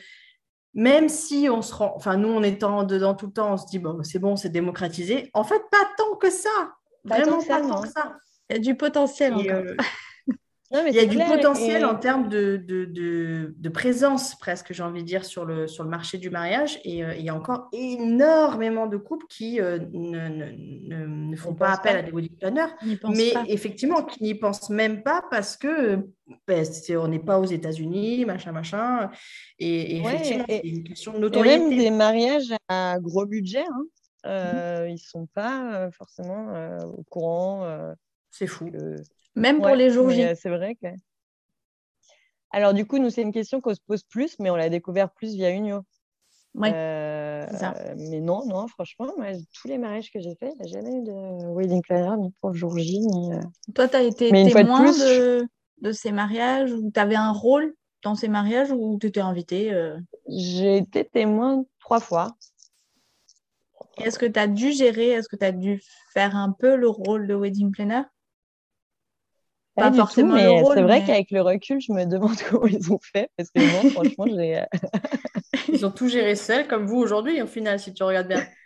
même si on se rend, enfin nous, en étant dedans tout le temps, on se dit, bon, c'est bon, c'est démocratisé. En fait, pas tant que ça. Vraiment pas tant que ça. Il y a du potentiel. Euh, il y a du potentiel en termes de, de, de, présence, presque, j'ai envie de dire, sur le, sur le marché du mariage. Et euh, il y a encore énormément de couples qui euh, ne, ne, ne, font pas appel à des wedding planners, mais effectivement, qui n'y pensent même pas parce que ben, on n'est pas aux États-Unis, machin, machin. Et, effectivement, c'est une question de notoriété. même des mariages à gros budget, hein. Euh, ils ne sont pas forcément au courant. c'est fou. Même pour les jours J. Euh, c'est vrai que. Alors, du coup, nous, c'est une question qu'on se pose plus, mais on l'a découvert plus via Unio. Oui. Euh, mais non, non, franchement, tous les mariages que j'ai faits, il n'y a jamais eu de wedding planner, ni pour le jour J, ni. Euh, Toi, tu as été témoin de, de, ces mariages ou tu avais un rôle dans ces mariages ou tu étais invité J'ai été témoin trois fois. Est-ce que tu as dû gérer, est-ce que tu as dû faire un peu le rôle de wedding planner? Pas, forcément mais c'est vrai qu'avec le recul, je me demande comment ils ont fait. Parce que moi, franchement, j'ai. Euh, ils ont tout géré seuls, comme vous aujourd'hui, au final, si tu regardes bien.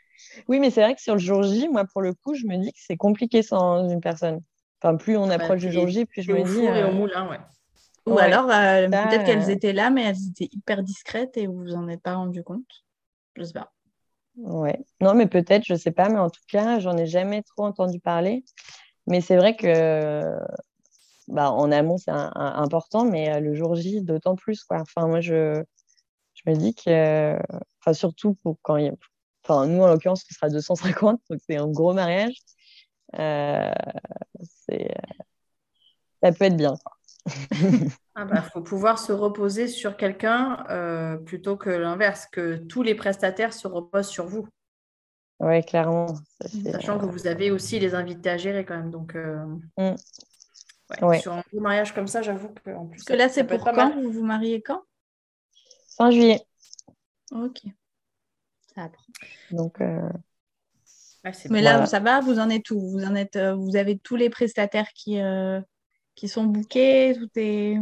Oui, mais c'est vrai que sur le jour J, moi, pour le coup, je me dis que c'est compliqué sans une personne. Enfin, plus on approche du jour J, plus je me dis. et au euh, moulin, ouais. Ou alors, euh, peut-être qu'elles étaient là, mais elles étaient hyper discrètes et vous vous en êtes pas rendu compte. Je sais pas. Ouais. Non, mais peut-être, je sais pas, mais en tout cas, j'en ai jamais trop entendu parler. Mais c'est vrai que bah, en amont, c'est important, mais euh, le jour J, d'autant plus. Quoi. Enfin, moi, je, je me dis que, enfin, surtout pour quand il y a, enfin, nous, en l'occurrence, ce sera 250, donc c'est un gros mariage. Euh, c'est, ça peut être bien. Il ah bah, faut pouvoir se reposer sur quelqu'un euh, plutôt que l'inverse, que tous les prestataires se reposent sur vous. Oui, clairement. Sachant que vous avez aussi les invités à gérer quand même. Donc, mmh. Sur un beau mariage comme ça, j'avoue que en plus. Parce que là, c'est pour quand? Vous vous mariez quand? Fin juillet. Ok. Ça apprend. Donc. Euh, Mais là, ça va, vous en êtes où? Vous en êtes, euh, vous avez tous les prestataires qui, euh, qui sont bookés, tout est.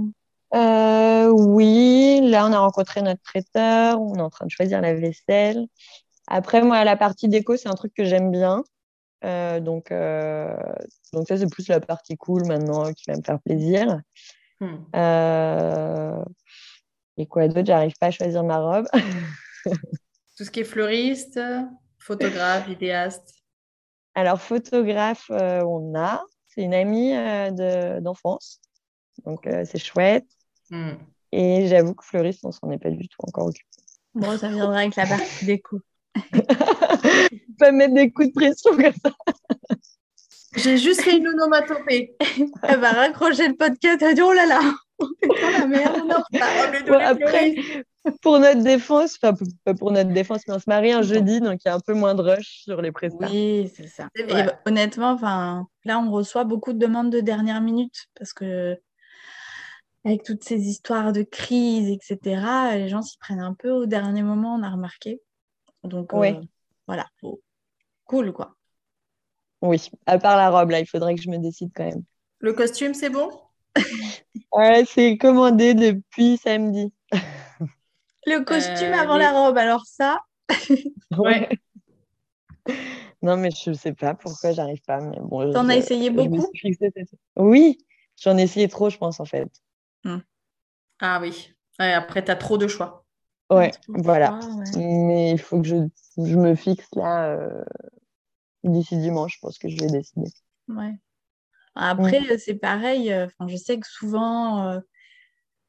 oui, là on a rencontré notre traiteur, on est en train de choisir la vaisselle. Après, moi, la partie déco, c'est un truc que j'aime bien. Euh, donc, euh, donc ça, c'est plus la partie cool maintenant qui va me faire plaisir. Hmm. Euh, et quoi d'autre? J'arrive pas à choisir ma robe. Tout ce qui est fleuriste, photographe, idéaste. Alors, photographe, on a. C'est une amie d'enfance. donc, c'est chouette. Hmm. Et j'avoue que fleuriste, on s'en est pas du tout encore occupé. Bon, ça viendra avec la partie déco. pas mettre des coups de pression comme ça. J'ai juste fait une onomatopée. Elle va raccrocher le podcast. Elle va dire Oh là là, on est la merde. après, pour notre défense, enfin, pas pour notre défense, mais on se marie un jeudi, donc il y a un peu moins de rush sur les prestations. Oui, c'est ça. Et honnêtement, là, on reçoit beaucoup de demandes de dernière minute parce que avec toutes ces histoires de crise, etc., les gens s'y prennent un peu au dernier moment, on a remarqué. Donc, euh, voilà, cool, quoi. Oui, à part la robe, là, il faudrait que je me décide quand même. Le costume, c'est bon? Ouais, c'est commandé depuis samedi. Le costume avant la robe, alors ça Ouais. non, mais je ne sais pas pourquoi j'arrive pas. Mais bon, T'en as essayé beaucoup? Oui, j'en ai essayé trop, je pense, en fait. Hmm. Ah oui. après, tu as trop de choix. Ouais, voilà. Mais il faut que je, je me fixe là euh, d'ici dimanche, je pense que je vais décider. Ouais. Après, mm. c'est pareil. Euh, je sais que souvent, euh,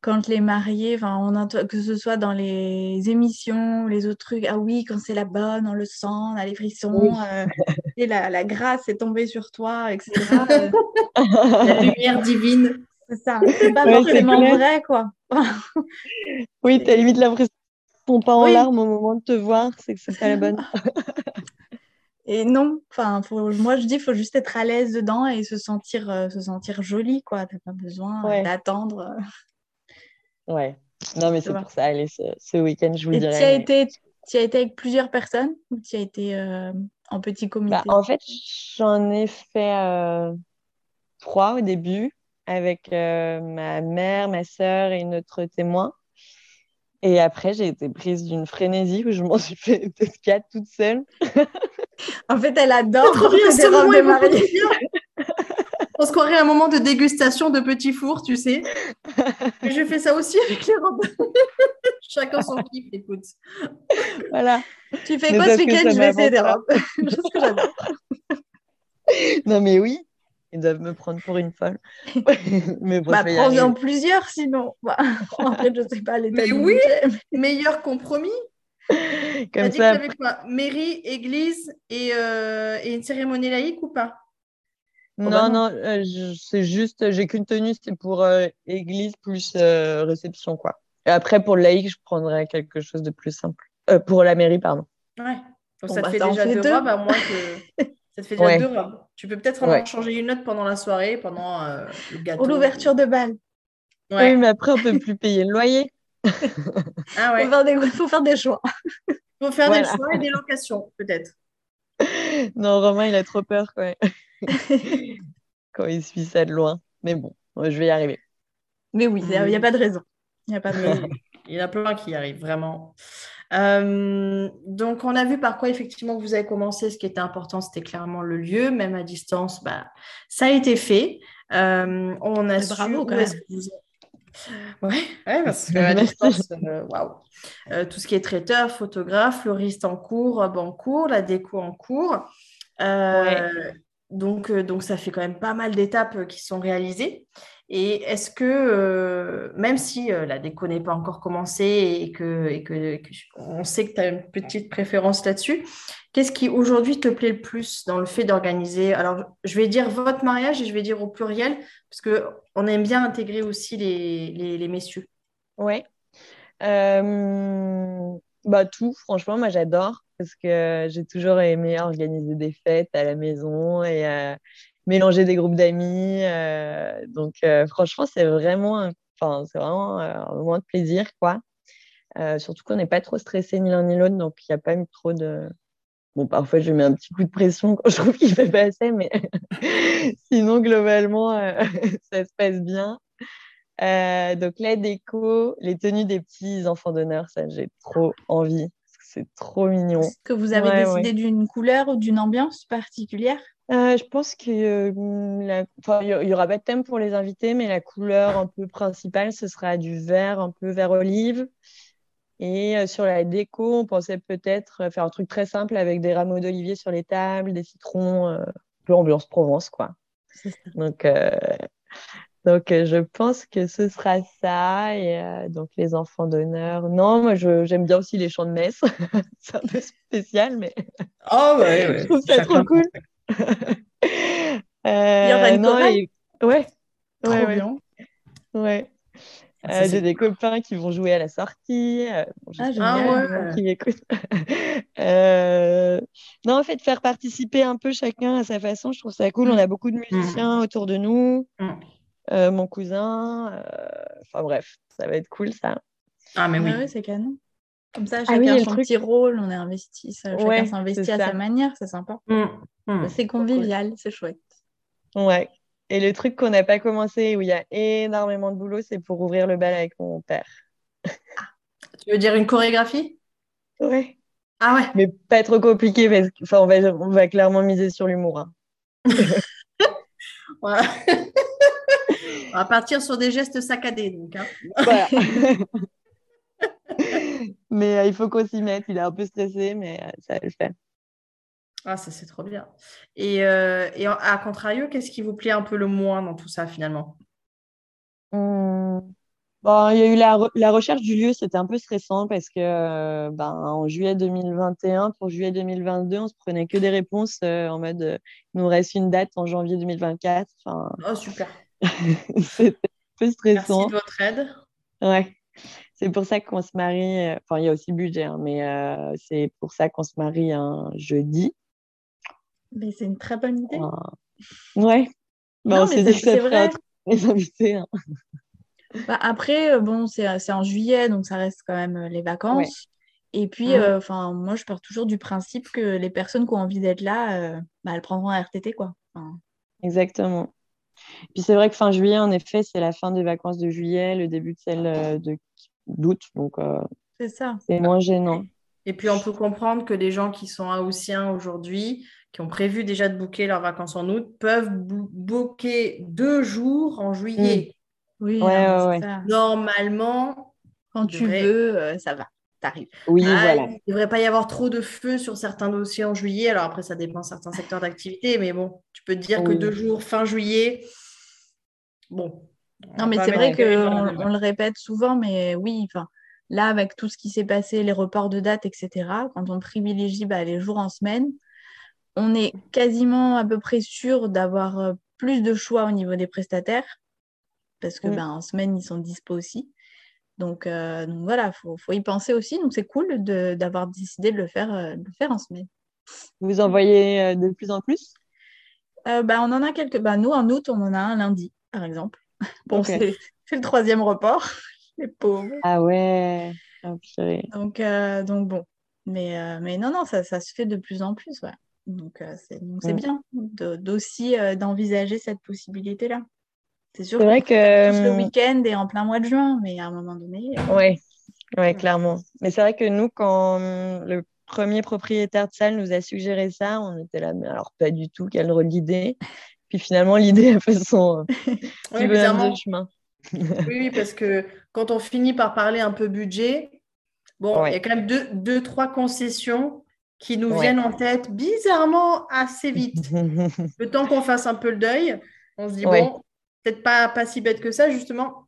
quand les mariés, on que ce soit dans les émissions, les autres trucs, ah oui, quand c'est la bonne, on le sent, on a les frissons, et la, la, grâce est tombée sur toi, etc. la lumière divine. C'est ça. C'est pas forcément vrai, quoi. oui, tu as limite l'impression pas en larmes au moment de te voir, c'est que c'est pas la bonne. Et non, enfin, moi je dis, il faut juste être à l'aise dedans et se sentir, euh, se sentir jolie, quoi. T'as pas besoin d'attendre. Ouais. Non, mais c'est pour ça. Allez, ce, week-end, je vous le dirai. Tu as, été, tu as été avec plusieurs personnes ou tu as été euh, en petit comité? bah, En fait, j'en ai fait euh, trois au début avec ma mère, ma soeur et une autre témoin. Et après, j'ai été prise d'une frénésie où je m'en suis fait peut-être quatre toute seule. en fait, elle adore robes de mariée. On se croirait un moment de dégustation de petits fours, tu sais. Et je fais ça aussi avec les robes. Chacun son kiff, écoute. Voilà. Tu fais quoi ce week-end Je vais essayer des robes. Chose que j'adore. non, mais oui. Ils doivent me prendre pour une folle. mais bon, bah, prends-en plusieurs sinon. Bah, en fait, je sais pas les Mais oui, meilleur compromis. Comme ça. Dit quoi? Mairie, église et, euh, et, une cérémonie laïque ou pas? Non, bah non, euh, c'est juste, j'ai qu'une tenue, c'est pour euh, église plus réception, quoi. Et après, pour laïque, je prendrais quelque chose de plus simple. pour la mairie, pardon. Ouais. Donc ça te fait déjà deux, robes à moins que. Ça te fait déjà deux robes. Tu peux peut-être en changer une autre pendant la soirée, pendant euh, le gâteau. Ou l'ouverture de bal. Oui, mais après, on ne peut plus payer le loyer. ah ouais. Il faut, faut, faire des choix. Il faut faire des choix et des locations, peut-être. Non, Romain, il a trop peur quand, quand il suit ça de loin. Mais bon, je vais y arriver. Mais oui, il n'y a, pas de raison. Il y a pas de raison. il y en a plein qui y arrivent, vraiment. Euh, donc, on a vu par quoi effectivement vous avez commencé. Ce qui était important, c'était clairement le lieu, même à distance. Bah, ça a été fait. Euh, on a su bravo, quand même. Ouais, parce qu'à distance, euh, tout ce qui est traiteur, photographe, fleuriste en cours, robe en cours, la déco en cours. donc, donc, ça fait quand même pas mal d'étapes qui sont réalisées. Et est-ce que, euh, même si euh, la déco n'est pas encore commencée et que, on sait que tu as une petite préférence là-dessus, qu'est-ce qui aujourd'hui te plaît le plus dans le fait d'organiser? Alors, je vais dire votre mariage et je vais dire au pluriel, parce qu'on aime bien intégrer aussi les messieurs. Oui. Euh, bah, tout, franchement, moi j'adore parce que j'ai toujours aimé organiser des fêtes à la maison et mélanger des groupes d'amis. Euh, donc, euh, franchement, c'est vraiment, euh, un moment de plaisir, quoi. surtout qu'on n'est pas trop stressé ni l'un ni l'autre, donc il n'y a pas eu trop de. Bon, parfois, je mets un petit coup de pression quand je trouve qu'il fait pas assez, mais sinon, globalement, ça se passe bien. donc, la déco, les tenues des petits enfants d'honneur, ça, j'ai trop envie. C'est trop mignon. Est-ce que vous avez décidé d'une couleur ou d'une ambiance particulière? Euh, je pense qu'il euh, y aura pas de thème pour les invités, mais la couleur un peu principale, ce sera du vert, un peu vert olive. Et euh, sur la déco, on pensait peut-être faire un truc très simple avec des rameaux d'olivier sur les tables, des citrons, un peu ambiance Provence, quoi. Donc, donc je pense que ce sera ça. Et donc, les enfants d'honneur. Non, moi, j'aime bien aussi les chants de messe. C'est un peu spécial, mais oh, ouais, ouais. je trouve ça trop cool. Euh, Il y aura une non, Ouais. ouais, bien. Ouais. Euh, j'ai des copains qui vont jouer à la sortie. Euh, ah, ah qui écoutent. euh... Non, en fait, faire participer un peu chacun à sa façon, je trouve ça cool. On a beaucoup de mm. musiciens autour de nous. Mm. Mon cousin. Enfin bref, ça va être cool ça. Ah, mais oui. Ah c'est canon. Comme ça, ah chacun son petit rôle, on est investi, chacun s'investit à sa manière, c'est sympa. Mm. Hmm. C'est convivial, c'est chouette. Ouais. Et le truc qu'on n'a pas commencé, où il y a énormément de boulot, c'est pour ouvrir le bal avec mon père. tu veux dire une chorégraphie? Ouais. Ah ouais. Mais pas trop compliqué parce qu'on va, on va clairement miser sur l'humour. Hein. on va partir sur des gestes saccadés. Donc, hein. voilà. mais euh, il faut qu'on s'y mette. Il est un peu stressé, mais euh, ça va le faire. Ah, ça c'est trop bien. Et, euh, et à contrario, qu'est-ce qui vous plaît un peu le moins dans tout ça finalement? Mmh. Bon, il y a eu la, la recherche du lieu, c'était un peu stressant parce que ben, en juillet 2021, pour juillet 2022, on se prenait que des réponses en mode il nous reste une date en janvier 2024. Enfin, oh, super. c'était un peu stressant. Merci de votre aide. Ouais. C'est pour ça qu'on se marie. Enfin, il y a aussi le budget, hein, mais c'est pour ça qu'on se marie un jeudi. Mais c'est une très bonne idée. Ouais. Bah, Non, on s'est dit que ça ferait un truc les invités. hein. Bah, après, euh, bon, c'est c'est en juillet, donc ça reste quand même euh, les vacances. Et puis, euh, enfin, moi, je pars toujours du principe que les personnes qui ont envie d'être là, euh, bah, elles prendront un RTT, quoi. Enfin, Exactement. Puis c'est vrai que fin juillet, en effet, c'est la fin des vacances de juillet, le début de celle euh, de d'août, donc euh, c'est ça. c'est moins gênant. Et puis, on peut comprendre que des gens qui sont haussiens aujourd'hui, qui ont prévu déjà de booker leurs vacances en août, peuvent booker deux jours en juillet. Oui, Ouais, non, mais ouais, c'est ça. Normalement, Quand tu veux, euh, ça va, t'arrives. Oui, ah, voilà. il ne devrait pas y avoir trop de feu sur certains dossiers en juillet. Alors après, ça dépend de certains secteurs d'activité, mais bon, tu peux te dire que deux jours fin juillet, bon. on Non, mais c'est vrai qu'on on le répète souvent, mais oui, enfin, là, avec tout ce qui s'est passé, les reports de date, etc., quand on privilégie bah, les jours en semaine, on est quasiment à peu près sûr d'avoir euh, plus de choix au niveau des prestataires, parce que Mm. ben, en semaine, ils sont dispo aussi. Donc, euh, donc voilà, il faut, faut y penser aussi. Donc c'est cool d'avoir décidé de le faire, euh, de le faire en semaine. Vous en voyez euh, de plus en plus? Euh, bah, on en a quelques. Bah, nous, en août, on en a un lundi, par exemple. Bon, c'est le troisième report, les pauvres. Ah ouais. Ah, purée. Donc, euh, donc bon. Mais, euh, mais non, non, ça, ça se fait de plus en plus, ouais. Donc, c'est c'est Mm. bien d'aussi d'envisager cette possibilité-là. C'est sûr C'est vrai tous le que. week-end et en plein mois de juin, mais à un moment donné, euh, Ouais, ouais, clairement. Mais c'est vrai que nous, quand hum, le premier propriétaire de salle nous a suggéré ça, on était là, mais alors pas du tout, quelle drôle d'idée. Puis finalement, l'idée a fait son euh, bizarrement. de chemin. Oui, oui, parce que quand on finit par parler un peu budget, bon, il y a quand même deux, deux, trois concessions qui nous Ouais. viennent en tête bizarrement assez vite. Le temps qu'on fasse un peu le deuil, on se dit, Ouais. bon, peut-être pas, pas si bête que ça, justement.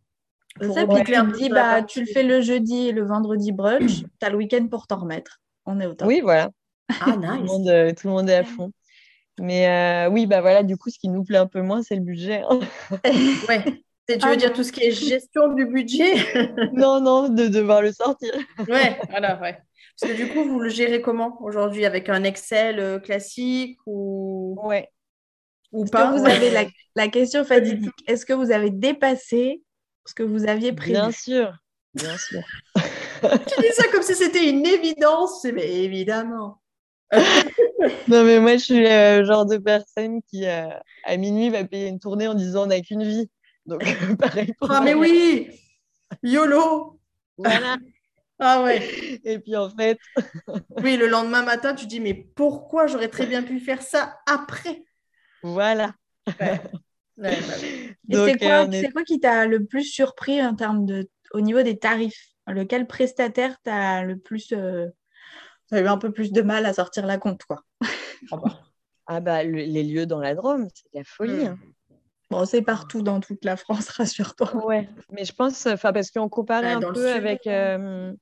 Pour ça. Puis tu te dis, bah, tu le fais le jeudi et le vendredi brunch, tu as le week-end pour t'en remettre. On est au top. Oui, voilà. Ah, Tout le nice. monde, euh, tout le monde est à fond. Mais euh, oui, bah voilà, du coup, ce qui nous plaît un peu moins, c'est le budget. hein. Ouais. Tu tu Ah veux dire tout ce qui est gestion du budget? Non, non, de devoir le sortir. Ouais, voilà, ouais. Parce que du coup, vous le gérez comment aujourd'hui? Avec un Excel euh, classique ou, Ouais. Ou pas que vous avez la, la question fatidique? Est-ce que vous avez dépassé ce que vous aviez prévu? Bien sûr. Bien sûr. Tu dis ça comme si c'était une évidence. Mais évidemment. Non, mais moi, je suis le genre de personne qui, euh, à minuit, va payer une tournée en disant on n'a qu'une vie. Donc, pareil pour Ah, mais oui YOLO Voilà. Ah ouais. Et puis, en fait, Oui, le lendemain matin, tu dis, mais pourquoi j'aurais très bien pu faire ça après? Voilà. Ouais. Ouais, bah. Et c'est quoi, euh, est- quoi qui t'a le plus surpris en termes de, au niveau des tarifs? Lequel prestataire t'a le plus, euh, t'as eu un peu plus de mal à sortir la compte, quoi? Ah, bah, le- les lieux dans la Drôme, c'est de la folie. hein. Bon, c'est partout dans toute la France, rassure-toi. Ouais, mais je pense, enfin, parce qu'on comparait Ouais, un peu sud, avec. euh,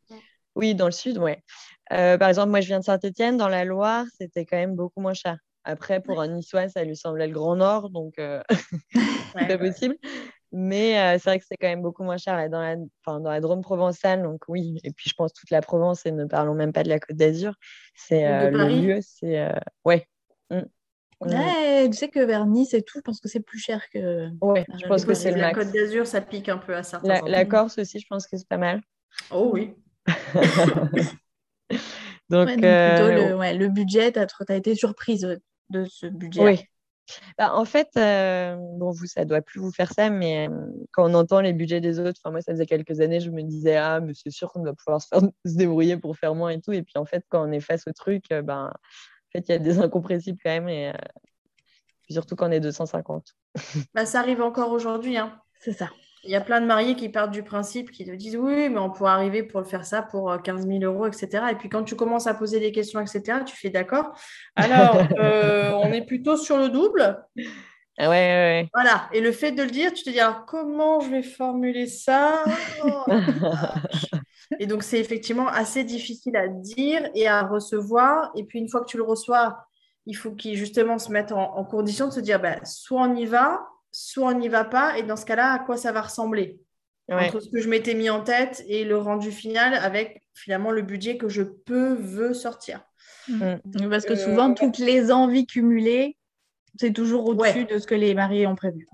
oui, dans le sud, ouais. Euh, par exemple, moi, je viens de Saint-Étienne, dans la Loire, c'était quand même beaucoup moins cher. Après, pour un Niçois, ça lui semblait le Grand Nord, donc euh, c'est pas possible. Mais euh, c'est vrai que c'est quand même beaucoup moins cher là, dans, la, enfin, dans la Drôme provençale, donc oui. Et puis, je pense toute la Provence, et ne parlons même pas de la Côte d'Azur. C'est euh, le lieu, c'est. euh, ouais. Mm. Mm. Ouais, tu sais que vers Nice et tout, je pense que c'est plus cher que. Ouais, La je pense que c'est le La max. Côte d'Azur, ça pique un peu à certains La, la Corse aussi, je pense que c'est pas mal. Oh oui. Donc, Ouais, donc plutôt le, ouais, le budget, t'as as été surprise de- ce budget. Oui. Bah, en fait, euh, bon, vous, ça doit plus vous faire ça, mais euh, quand on entend les budgets des autres, enfin, moi, ça faisait quelques années, je me disais, ah, mais c'est sûr qu'on va pouvoir se, faire- se débrouiller pour faire moins et tout. Et puis, en fait, quand on est face au truc, euh, ben, en fait, il y a des incompressibles quand même, et euh, puis surtout quand on est 250. Bah, ça arrive encore aujourd'hui. Hein. C'est ça. Il y a plein de mariés qui partent du principe, qui te disent oui, mais on pourrait arriver pour le faire ça pour euh, 15 000 euros, etc. Et puis quand tu commences à poser des questions, etc., tu fais d'accord. Alors, euh, on est plutôt sur le double. Ah ouais, ouais, Voilà. Et le fait de le dire, tu te dis alors comment je vais formuler ça? Et donc, c'est effectivement assez difficile à dire et à recevoir. Et puis, une fois que tu le reçois, il faut qu'il justement se mette en, en condition de se dire bah, soit on y va, soit on n'y va pas. Et dans ce cas-là, à quoi ça va ressembler Ouais. Entre ce que je m'étais mis en tête et le rendu final avec finalement le budget que je peux, veux sortir. Mm. Parce que souvent, toutes les envies cumulées, c'est toujours au-dessus de ce que les mariés ont prévu.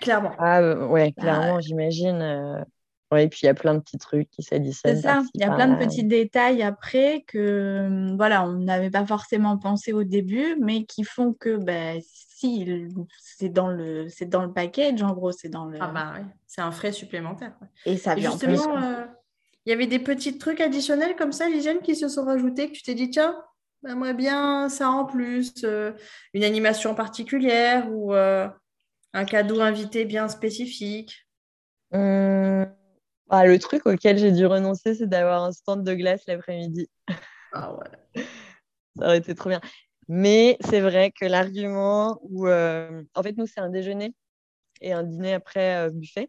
Clairement. Ah ouais, clairement, j'imagine. Oui, puis il y a plein de petits trucs qui s'additionnent. C'est ça, il y a plein de petits détails après que voilà, on n'avait pas forcément pensé au début, mais qui font que ben, si c'est dans le c'est dans le package, en gros, c'est dans le. Ah bah oui, c'est un frais supplémentaire. Et ça vient justement, euh, il y avait des petits trucs additionnels comme ça, Lisiane, qui se sont rajoutés, que tu t'es dit, tiens, j'aimerais bien ça en plus, euh, une animation particulière ou euh, un cadeau invité bien spécifique? Hum, ah, le truc auquel j'ai dû renoncer, c'est d'avoir un stand de glace l'après-midi. Ah ouais. Ça aurait été trop bien. Mais c'est vrai que l'argument où, euh, en fait, nous, c'est un déjeuner et un dîner après euh, buffet.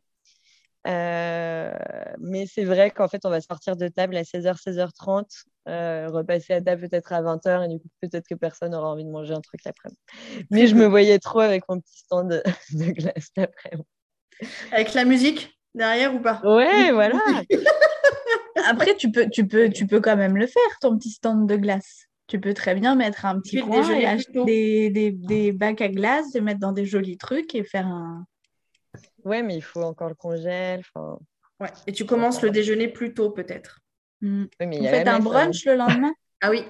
Euh, mais c'est vrai qu'en fait, on va sortir de table à 16h, 16h30, repasser à table peut-être à 20h, et du coup, peut-être que personne aura envie de manger un truc après. Mais je me voyais trop avec mon petit stand de, de glace après. Avec la musique derrière ou pas? Ouais, voilà. Après, tu peux, tu, peux, tu peux quand même le faire, ton petit stand de glace. Tu peux très bien mettre un petit coin et acheter des, des, des, bacs à glace, les mettre dans des jolis trucs et faire un... Ouais, mais il faut encore le congèle. Ouais. Et tu commences le déjeuner plus tôt peut-être. Mmh. Vous faites un brunch le lendemain Ah oui.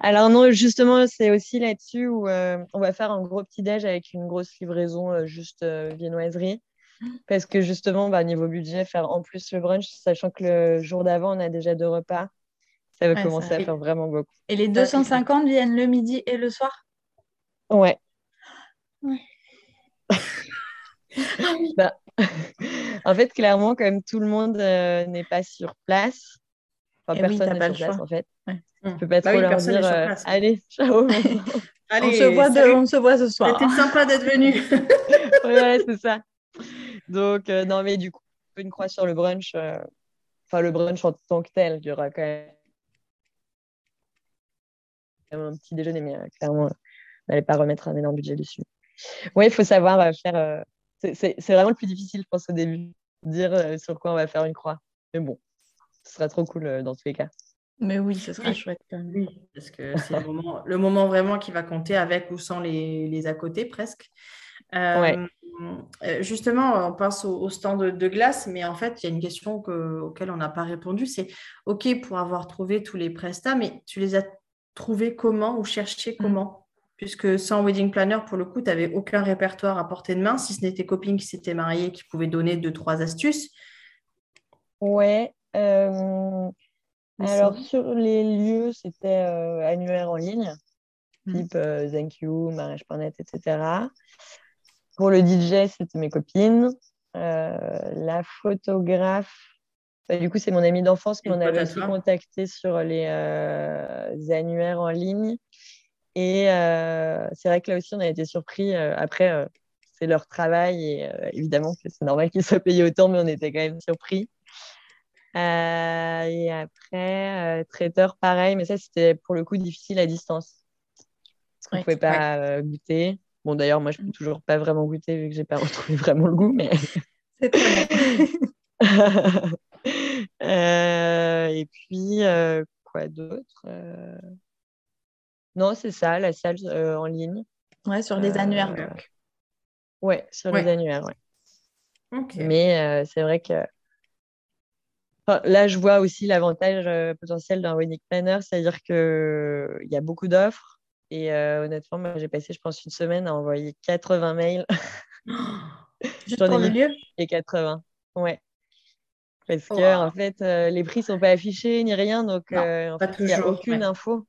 Alors non, justement, c'est aussi là-dessus où euh, on va faire un gros petit déj avec une grosse livraison euh, juste euh, viennoiserie. Parce que justement, bah, niveau budget, faire en plus le brunch, sachant que le jour d'avant, on a déjà deux repas, ça va commencer à faire vraiment beaucoup. Et les 250 viennent le midi et le soir? Ouais. bah, en fait, clairement, comme tout le monde euh, n'est pas sur place, enfin, eh personne n'est sur place en fait. Ouais. ne peux pas bah trop leur dire euh, allez, ciao. allez, on, se voit on se voit ce soir. C'était sympa d'être venu. ouais, c'est ça. Donc, euh, non, mais du coup, une croix sur le brunch. Euh, enfin, le brunch en tant que tel, il y aura quand même un petit déjeuner, mais euh, clairement, on n'allait pas remettre un énorme budget dessus. Oui, il faut savoir faire. c'est vraiment le plus difficile, je pense, au début, dire sur quoi on va faire une croix. Mais bon, ce sera trop cool dans tous les cas. Mais oui, ce sera chouette quand même. Oui, parce que c'est le moment, le moment, vraiment qui va compter avec ou sans les, les à côté presque. Euh, euh, justement, on pense au, stand de, glace, mais en fait, il y a une question que, auquel on n'a pas répondu. C'est OK pour avoir trouvé tous les prestats, mais tu les as trouvés comment ou cherchés mm. comment Puisque sans wedding planner, pour le coup, tu n'avais aucun répertoire à portée de main, si ce n'était tes copines qui s'étaient mariées qui pouvaient donner deux, trois astuces. Ouais. Euh, alors, sur les lieux, c'était annuaire en ligne, mm. type Thank You, mariage.net, etc. Pour le DJ, c'était mes copines. Euh, la photographe, bah, du coup, c'est mon ami d'enfance, mais on avait aussi contacté sur les euh, annuaires en ligne. Et euh, c'est vrai que là aussi, on a été surpris. après, c'est leur travail et évidemment que c'est normal qu'ils soient payés autant, mais on était quand même surpris. et après, traiteur, pareil, mais ça, c'était pour le coup difficile à distance. On ne pouvait pas goûter. Bon, d'ailleurs, moi, je ne peux toujours pas vraiment goûter vu que je n'ai pas retrouvé vraiment le goût, mais. C'est très. Euh, et puis, euh, quoi d'autre euh? Non, c'est ça, la salle en ligne. Ouais, sur les annuaires. Ouais, sur les annuaires, ouais. Mais c'est vrai que là, je vois aussi l'avantage potentiel d'un wedding planner, c'est-à-dire qu'il y a beaucoup d'offres et euh, honnêtement, moi, j'ai passé, je pense, une semaine à envoyer 80 mails. Juste pour le lieu? Et 80, ouais. Parce que, en fait, euh, les prix ne sont pas affichés ni rien, donc euh, en fait, il n'y a aucune info.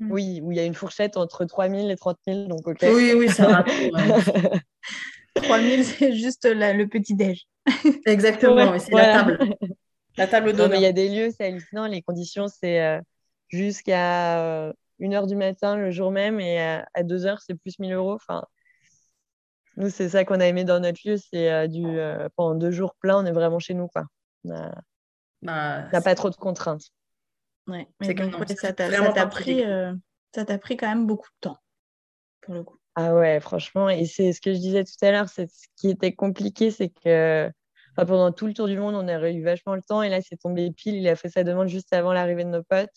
Hmm. Oui, où il y a une fourchette entre 3 000 et 30 000, donc ok. Oui, oui, ça va. 3 000, c'est juste le petit-déj. Exactement, c'est la table. La table d'honneur. Il y a des lieux, c'est hallucinant. Les conditions, c'est jusqu'à une heure du matin le jour même et à, deux heures, c'est plus 1000 euros. Enfin, nous, c'est ça qu'on a aimé dans notre lieu. C'est euh, du euh, pendant deux jours pleins, on est vraiment chez nous. Quoi. On n'a bah, pas trop de contraintes. Ouais, mais ça t'a pris, euh, ça t'a pris quand même beaucoup de temps, pour le coup. Ah ouais, franchement. Et c'est ce que je disais tout à l'heure. Ce qui était compliqué, c'est que pendant tout le tour du monde, on a eu vachement le temps. Et là, c'est tombé pile. Il a fait sa demande juste avant l'arrivée de nos potes.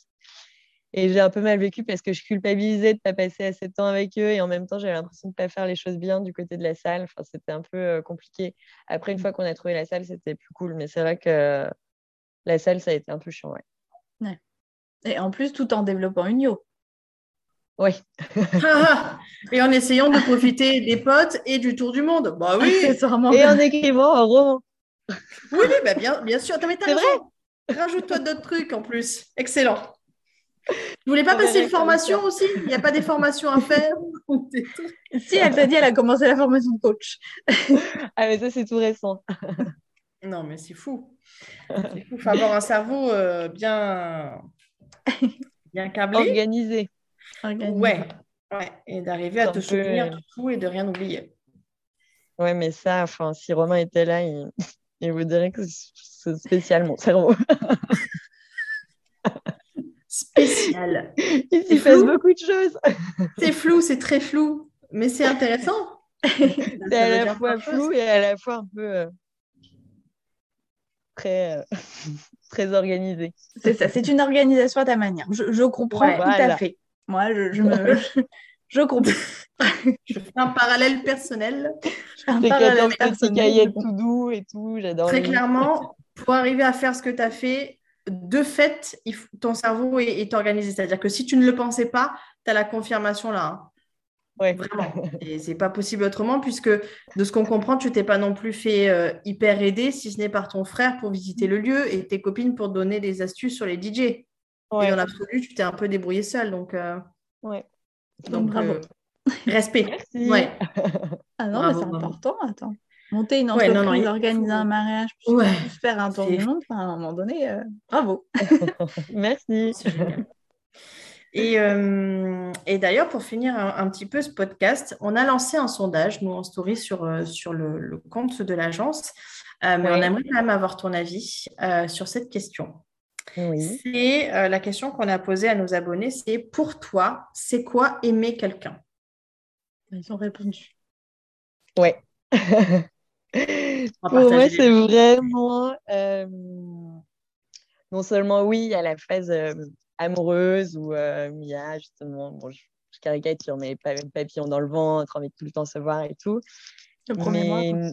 Et j'ai un peu mal vécu parce que je culpabilisais de ne pas passer assez de temps avec eux et en même temps, j'avais l'impression de ne pas faire les choses bien du côté de la salle. Enfin, c'était un peu euh, compliqué. Après, une fois qu'on a trouvé la salle, c'était plus cool. Mais c'est vrai que la salle, ça a été un peu chiant. Ouais. Et en plus, tout en développant une yo. Oui. et en essayant de profiter des potes et du tour du monde. Bah oui. et en écrivant un roman. Oui, bah bien, bien sûr. C'est vrai. Rajoute-toi d'autres trucs en plus. Excellent. Vous voulez pas passer une formation aussi? Il n'y a pas des formations à faire? Si, elle t'a dit elle a commencé la formation de coach. ah, mais ça, c'est tout récent. non, mais c'est fou. Il faut avoir un cerveau euh, bien... bien câblé. Organisé. Ouais. ouais. Et d'arriver à te souvenir de tout et de rien oublier. Ouais, mais ça, enfin, si Romain était là, il, il vous dirait que c'est spécial mon cerveau. Spécial. Il s'y passe beaucoup de choses. c'est flou, c'est très flou, mais c'est intéressant. c'est à la fois flou et à la fois un peu euh, très, euh, très organisé. C'est ça, c'est une organisation à ta manière. Je, comprends tout à fait. Moi, je, me, je, comprends. je fais un parallèle personnel. Je fais un parallèle personnel. tout doux et tout, j'adore. Très clairement, pour arriver à faire ce que tu as fait, de fait, ton cerveau est, organisé. C'est-à-dire que si tu ne le pensais pas, tu as la confirmation là. Hein. Oui. Vraiment. Et c'est pas possible autrement, puisque de ce qu'on comprend, tu t'es pas non plus fait euh, hyper aider, si ce n'est par ton frère pour visiter le lieu et tes copines pour donner des astuces sur les DJ. Et en absolu, tu t'es un peu débrouillé seul. Donc, euh, ouais. donc bravo. Euh, respect. Ouais. ah non, mais c'est important. Attends. Monter une entreprise, organiser un mariage, faire un tour du monde, à un moment donné, euh, bravo. Merci. Et, euh, et d'ailleurs, pour finir un, petit peu ce podcast, on a lancé un sondage, nous, en story sur, euh, sur le, compte de l'agence. mais on aimerait quand même avoir ton avis sur cette question. Oui. C'est la question qu'on a posée à nos abonnés, c'est pour toi, c'est quoi aimer quelqu'un? Ils ont répondu. Ouais. Pour moi, c'est vraiment euh, non seulement oui, il y a la phase euh, amoureuse où euh, il y a justement, bon, je, je caricature, mais pas même papillon dans le ventre, envie de tout le temps se voir et tout. Le premier mais... mois.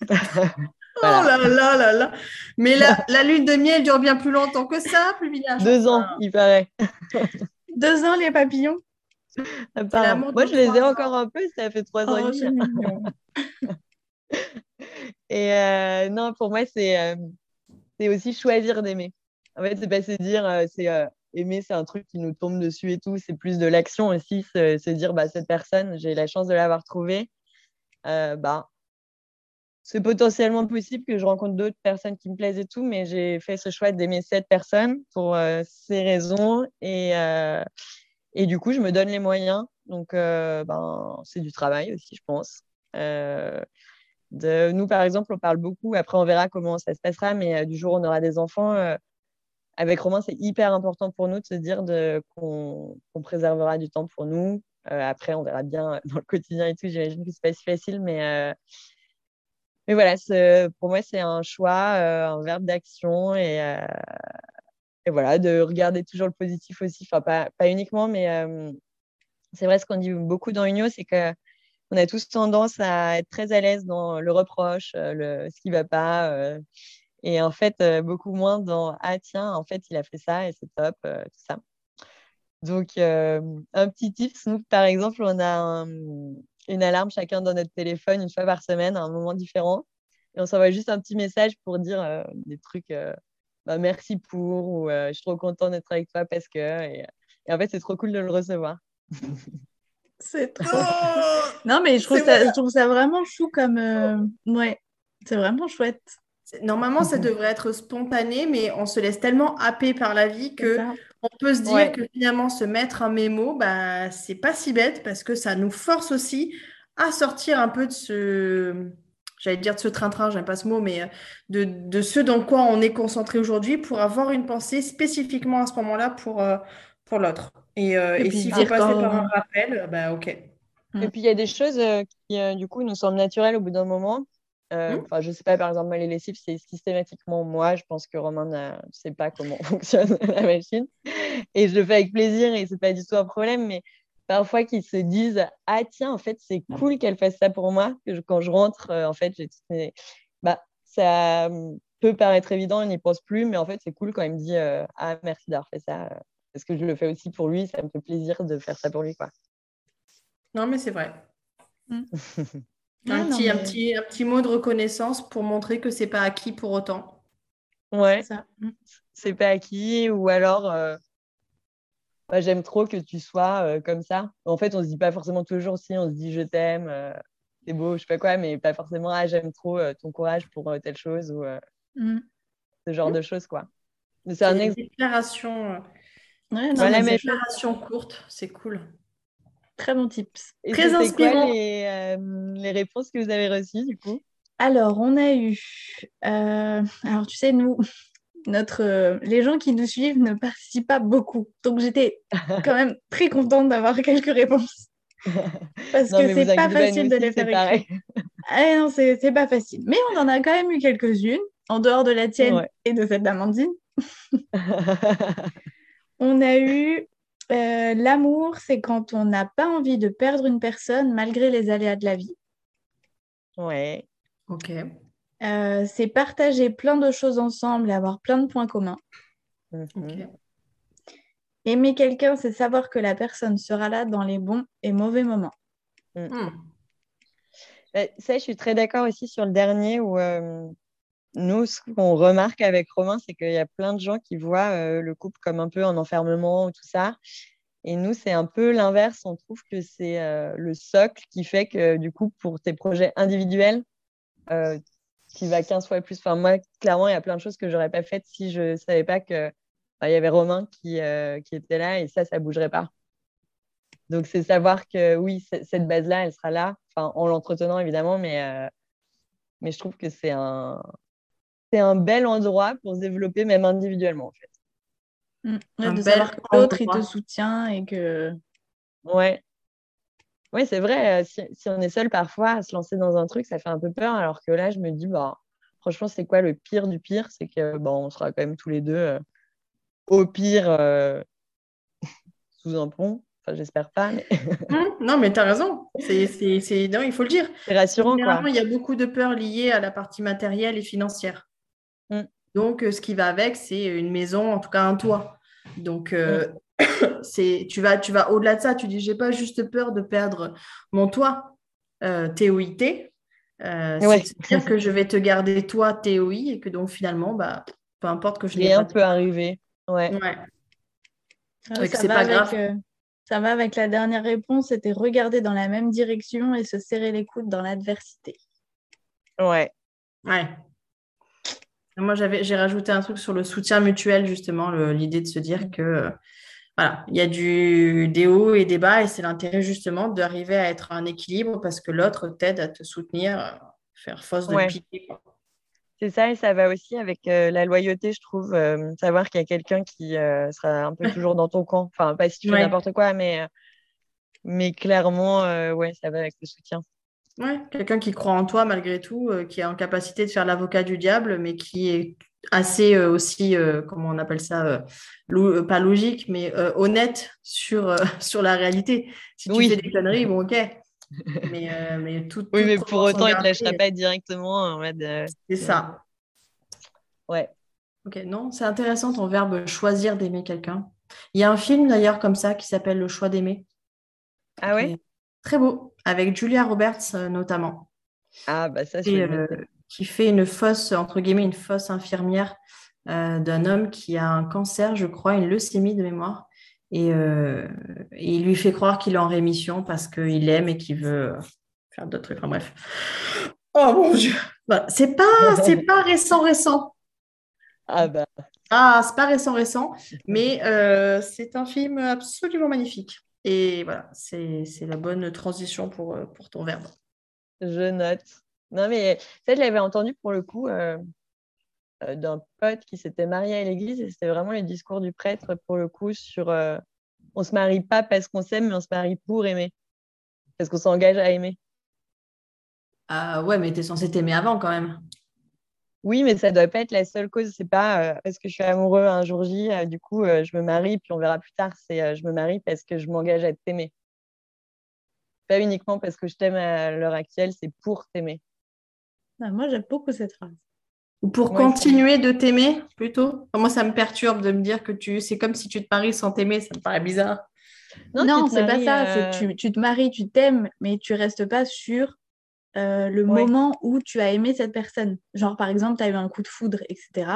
Oh là là là là Mais la, la, lune de miel dure bien plus longtemps que ça, plus bien. Deux ans, il paraît. Deux ans, les papillons Moi, je les ai encore un peu, ça fait trois ans et demi. Et euh, non, pour moi, c'est euh, c'est aussi choisir d'aimer. En fait, c'est pas se dire, euh, c'est aimer, c'est un truc qui nous tombe dessus et tout. C'est plus de l'action aussi, se dire, bah, cette personne, j'ai la chance de l'avoir trouvée. bah, c'est potentiellement possible que je rencontre d'autres personnes qui me plaisent et tout, mais j'ai fait ce choix d'aimer cette personne pour ces raisons. Et, et du coup, je me donne les moyens. Donc, ben, c'est du travail aussi, je pense. De, nous, par exemple, on parle beaucoup, après on verra comment ça se passera, mais euh, du jour où on aura des enfants, euh, avec Romain, c'est hyper important pour nous de se dire qu'on préservera du temps pour nous. Euh, après, on verra bien dans le quotidien et tout, j'imagine que c'est pas si facile, mais, mais voilà, pour moi, c'est un choix, un verbe d'action et, et, voilà, de regarder toujours le positif aussi, enfin, pas, pas uniquement, mais c'est vrai, ce qu'on dit beaucoup dans Unio, c'est que on a tous tendance à être très à l'aise dans le reproche, euh, le, ce qui ne va pas. Euh, et en fait, euh, beaucoup moins dans Ah, tiens, en fait, il a fait ça et c'est top, tout ça. Donc, un petit tips, nous, par exemple, on a une alarme chacun dans notre téléphone une fois par semaine à un moment différent. Et on s'envoie juste un petit message pour dire des trucs bah, merci pour ou je suis trop content d'être avec toi parce que. et en fait, c'est trop cool de le recevoir. C'est trop. non, mais je trouve, ça, je trouve, ça, vraiment chou comme. Euh, ouais, c'est vraiment chouette. Normalement, ça devrait être spontané, mais on se laisse tellement happer par la vie que on peut se dire que finalement, se mettre un mémo, bah, c'est pas si bête parce que ça nous force aussi à sortir un peu de ce. J'allais dire de ce train-train, j'aime pas ce mot, mais euh, de, de, ce dans quoi on est concentré aujourd'hui pour avoir une pensée spécifiquement à ce moment-là pour, euh, pour l'autre. Et, euh, et, s'il faut passer par un rappel, bah ok. Et puis il y a des choses euh, qui, euh, du coup, nous semblent naturelles au bout d'un moment. Euh, mmh. Je sais pas, par exemple, les lessives, c'est systématiquement moi. Je pense que Romain ne sait pas comment fonctionne la machine. et je le fais avec plaisir et c'est pas du tout un problème, mais parfois qu'ils se disent ah tiens en fait c'est cool qu'elle fasse ça pour moi que quand je rentre en fait j'ai bah ça peut paraître évident, il n'y pense plus, mais en fait, c'est cool quand il me dit Ah, merci d'avoir fait ça, parce que je le fais aussi pour lui, ça me fait plaisir de faire ça pour lui. Quoi. Non, mais c'est vrai. Mm. un, petit, un, petit, un petit mot de reconnaissance pour montrer que c'est pas acquis pour autant. Ouais, mm. c'est pas acquis, ou alors bah, j'aime trop que tu sois comme ça. En fait, on se dit pas forcément toujours si, on se dit je t'aime, c'est beau, je sais pas quoi, mais pas forcément ah, j'aime trop ton courage pour telle chose ou Mm. Ce genre de choses, quoi. C'est un une déclaration. Ouais, déclaration courte, c'est cool. Très bon tips. Très inspirant. Quoi les, euh, les, réponses que vous avez reçues, du coup? Alors, on a eu. Euh, alors, tu sais, nous, notre, euh, les gens qui nous suivent ne participent pas beaucoup. Donc, j'étais quand même très contente d'avoir quelques réponses. Parce que c'est pas facile de les faire écrire. Ah, non, c'est pas facile. Mais on en a quand même eu quelques-unes en dehors de la tienne et de celle d'Amandine. on a eu euh, l'amour, c'est quand on n'a pas envie de perdre une personne malgré les aléas de la vie. Ouais. Ok. Euh, c'est partager plein de choses ensemble et avoir plein de points communs. Mhm. Aimer quelqu'un, c'est savoir que la personne sera là dans les bons et mauvais moments. Mm. Hmm. Bah, ça, je suis très d'accord aussi sur le dernier où euh, nous, ce qu'on remarque avec Romain, c'est qu'il y a plein de gens qui voient euh, le couple comme un peu en enfermement ou tout ça. Et nous, c'est un peu l'inverse. On trouve que c'est euh, le socle qui fait que, du coup, pour tes projets individuels, euh, tu vas 15 fois plus. Enfin, moi, clairement, il y a plein de choses que j'aurais pas faites si je ne savais pas qu'il bah, y avait Romain qui, qui était là et ça, ça ne bougerait pas. Donc, c'est savoir que oui, cette base-là, elle sera là, en l'entretenant évidemment, mais, mais je trouve que c'est un, c'est un bel endroit pour se développer même individuellement en fait. Mm. de savoir que l'autre il te soutient et que. Ouais. Oui, c'est vrai. Euh, si, on est seul parfois à se lancer dans un truc, ça fait un peu peur. Alors que là, je me dis, bah, franchement, c'est quoi le pire du pire? C'est que bon, on sera quand même tous les deux euh, au pire euh, sous un pont. Enfin, j'espère pas. Mais... Hum, non, mais tu as raison. C'est, non, il faut le dire. C'est rassurant. Quoi. Il y a beaucoup de peurs liées à la partie matérielle et financière. Mm. Donc, euh, ce qui va avec, c'est une maison, en tout cas un toit. Donc, euh, mm. c'est tu vas, tu vas au-delà de ça. Tu dis, j'ai pas juste peur de perdre mon toit, euh, TOIT. Euh, C'est-à-dire que je vais te garder toi, TOI, et que donc finalement, bah, peu importe que je n'ai pas. peut arriver. Ouais. Ah, ça, va pas avec, ça va avec la dernière réponse, c'était regarder dans la même direction et se serrer les coudes dans l'adversité. Ouais. Ouais. Moi, j'ai rajouté un truc sur le soutien mutuel, justement, l'idée de se dire que voilà, il y a du, des hauts et des bas, et c'est l'intérêt justement d'arriver à être un équilibre parce que l'autre t'aide à te soutenir, faire force de piquer. C'est ça, et ça va aussi avec euh, la loyauté, je trouve. Euh, savoir qu'il y a quelqu'un qui euh, sera un peu toujours dans ton camp. Enfin, pas si tu fais n'importe quoi, mais, mais clairement, ouais, ça va avec le soutien. Ouais, quelqu'un qui croit en toi malgré tout, euh, qui est en capacité de faire l'avocat du diable, mais qui est assez euh, aussi, euh, comment on appelle ça, pas logique, mais honnête sur, sur la réalité. Si tu fais des conneries, bon, ok. Mais, mais tout, oui, mais pour autant, il ne te lâchera pas directement en mode. c'est ça. Ouais. Ok, non, c'est intéressant ton verbe choisir d'aimer quelqu'un. Il y a un film d'ailleurs comme ça qui s'appelle Le choix d'aimer. Ah ouais? Très beau, avec Julia Roberts euh, notamment. Ah, bah ça, c'est. Euh, qui fait une fausse, entre guillemets, une fausse infirmière euh, d'un homme qui a un cancer, je crois, une leucémie de mémoire. Et, il lui fait croire qu'il est en rémission parce qu'il aime et qu'il veut faire d'autres trucs. Enfin bref. Oh mon Dieu C'est pas, c'est pas récent, récent. Ah bah. Ah, c'est pas récent, récent, mais c'est un film absolument magnifique. Et voilà, c'est la bonne transition pour, euh, pour ton verbe. Je note. Non, mais ça, je l'avais entendu pour le coup euh, euh, d'un pote qui s'était marié à l'église et c'était vraiment le discours du prêtre pour le coup sur on se marie pas parce qu'on s'aime, mais on se marie pour aimer. Parce qu'on s'engage à aimer. Ah ouais, mais tu es censé t'aimer avant quand même. Oui, mais ça ne doit pas être la seule cause. C'est pas parce que je suis amoureux un jour J, du coup, je me marie, puis on verra plus tard. C'est je me marie parce que je m'engage à t'aimer. Pas uniquement parce que je t'aime à l'heure actuelle, c'est pour t'aimer. Ah, moi, j'aime beaucoup cette phrase. Ou pour continuer de t'aimer, plutôt. moi, ça me perturbe de me dire que tu, c'est comme si tu te maries sans t'aimer. Ça me paraît bizarre. Non, c'est pas ça. Tu, tu, te maries, tu t'aimes, mais tu restes pas sur euh, le moment où tu as aimé cette personne. Genre, par exemple, tu as eu un coup de foudre, etc.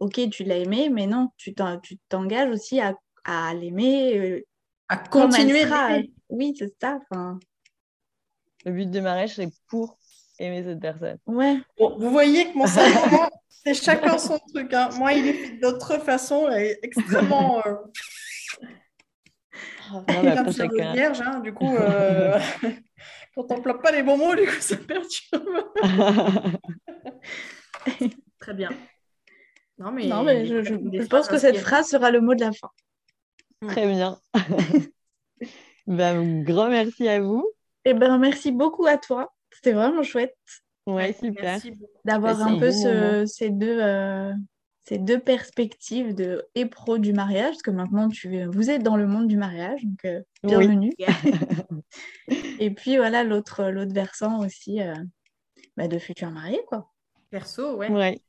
Ok, tu l'as aimé, mais non, tu t'engages aussi à, à l'aimer. Euh, à continuer. Oui, c'est ça. Le but du mariage, c'est pour aimer cette personne. Ouais. vous voyez que mon cerveau, c'est chacun son truc. Hein. Moi, il est fait d'autres façons, extrêmement. Euh... Oh, comme chacun... vierge, hein, du coup, euh... quand on ne pas les bons mots, du coup, ça perturbe. Très bien. Non, mais, non, mais je, je pense que cette phrase sera le mot de la fin. Très bien. ben, grand merci à vous. Et eh ben, merci beaucoup à toi. C'était vraiment chouette. Ouais, super. D'avoir un peu ces, deux, euh, ces deux perspectives de et pro du mariage, parce que maintenant tu, vous êtes dans le monde du mariage, donc euh, bienvenue. et puis voilà l'autre versant aussi euh, bah, de futurs mariés, quoi. Perso, ouais. ouais.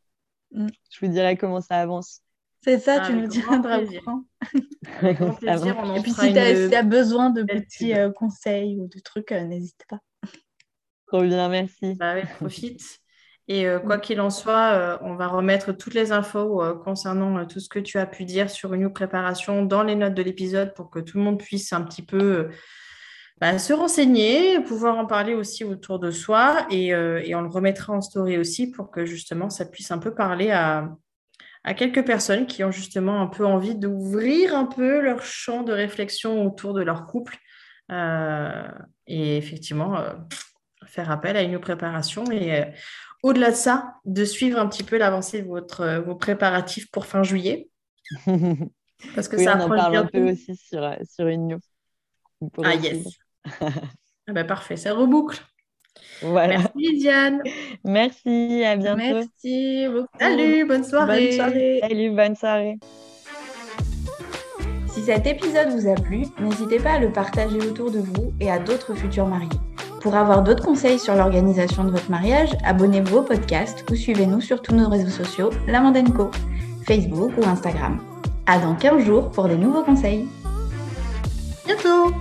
Mm. Je vous dirai comment ça avance. C'est ça, tu nous diras Avec grand plaisir. On et puis si tu as, besoin de petits conseils ou de trucs, n'hésite pas. Trop bien, merci. Bah profite. Et euh, quoi qu'il en soit, euh, on va remettre toutes les infos euh, concernant tout ce que tu as pu dire sur une préparation dans les notes de l'épisode pour que tout le monde puisse un petit peu bah, se renseigner, pouvoir en parler aussi autour de soi. Et, on le remettra en story aussi pour que justement ça puisse un peu parler à, à quelques personnes qui ont justement un peu envie d'ouvrir un peu leur champ de réflexion autour de leur couple. et effectivement faire appel à une préparation et au-delà de ça, de suivre un petit peu l'avancée de votre, euh, vos préparatifs pour fin juillet. Parce que ça on en parle un peu aussi sur, euh, sur une news. Ah yes. ah ben, parfait, ça reboucle. Voilà. Merci Diane. Merci, à bientôt. Merci beaucoup. Salut, bonne soirée. Bonne soirée. Salut, bonne soirée. Si cet épisode vous a plu, n'hésitez pas à le partager autour de vous et à d'autres futurs mariés. Pour avoir d'autres conseils sur l'organisation de votre mariage, abonnez-vous au podcast ou suivez-nous sur tous nos réseaux sociaux, La Co, Facebook ou Instagram. À dans 15 jours pour des nouveaux conseils. Bientôt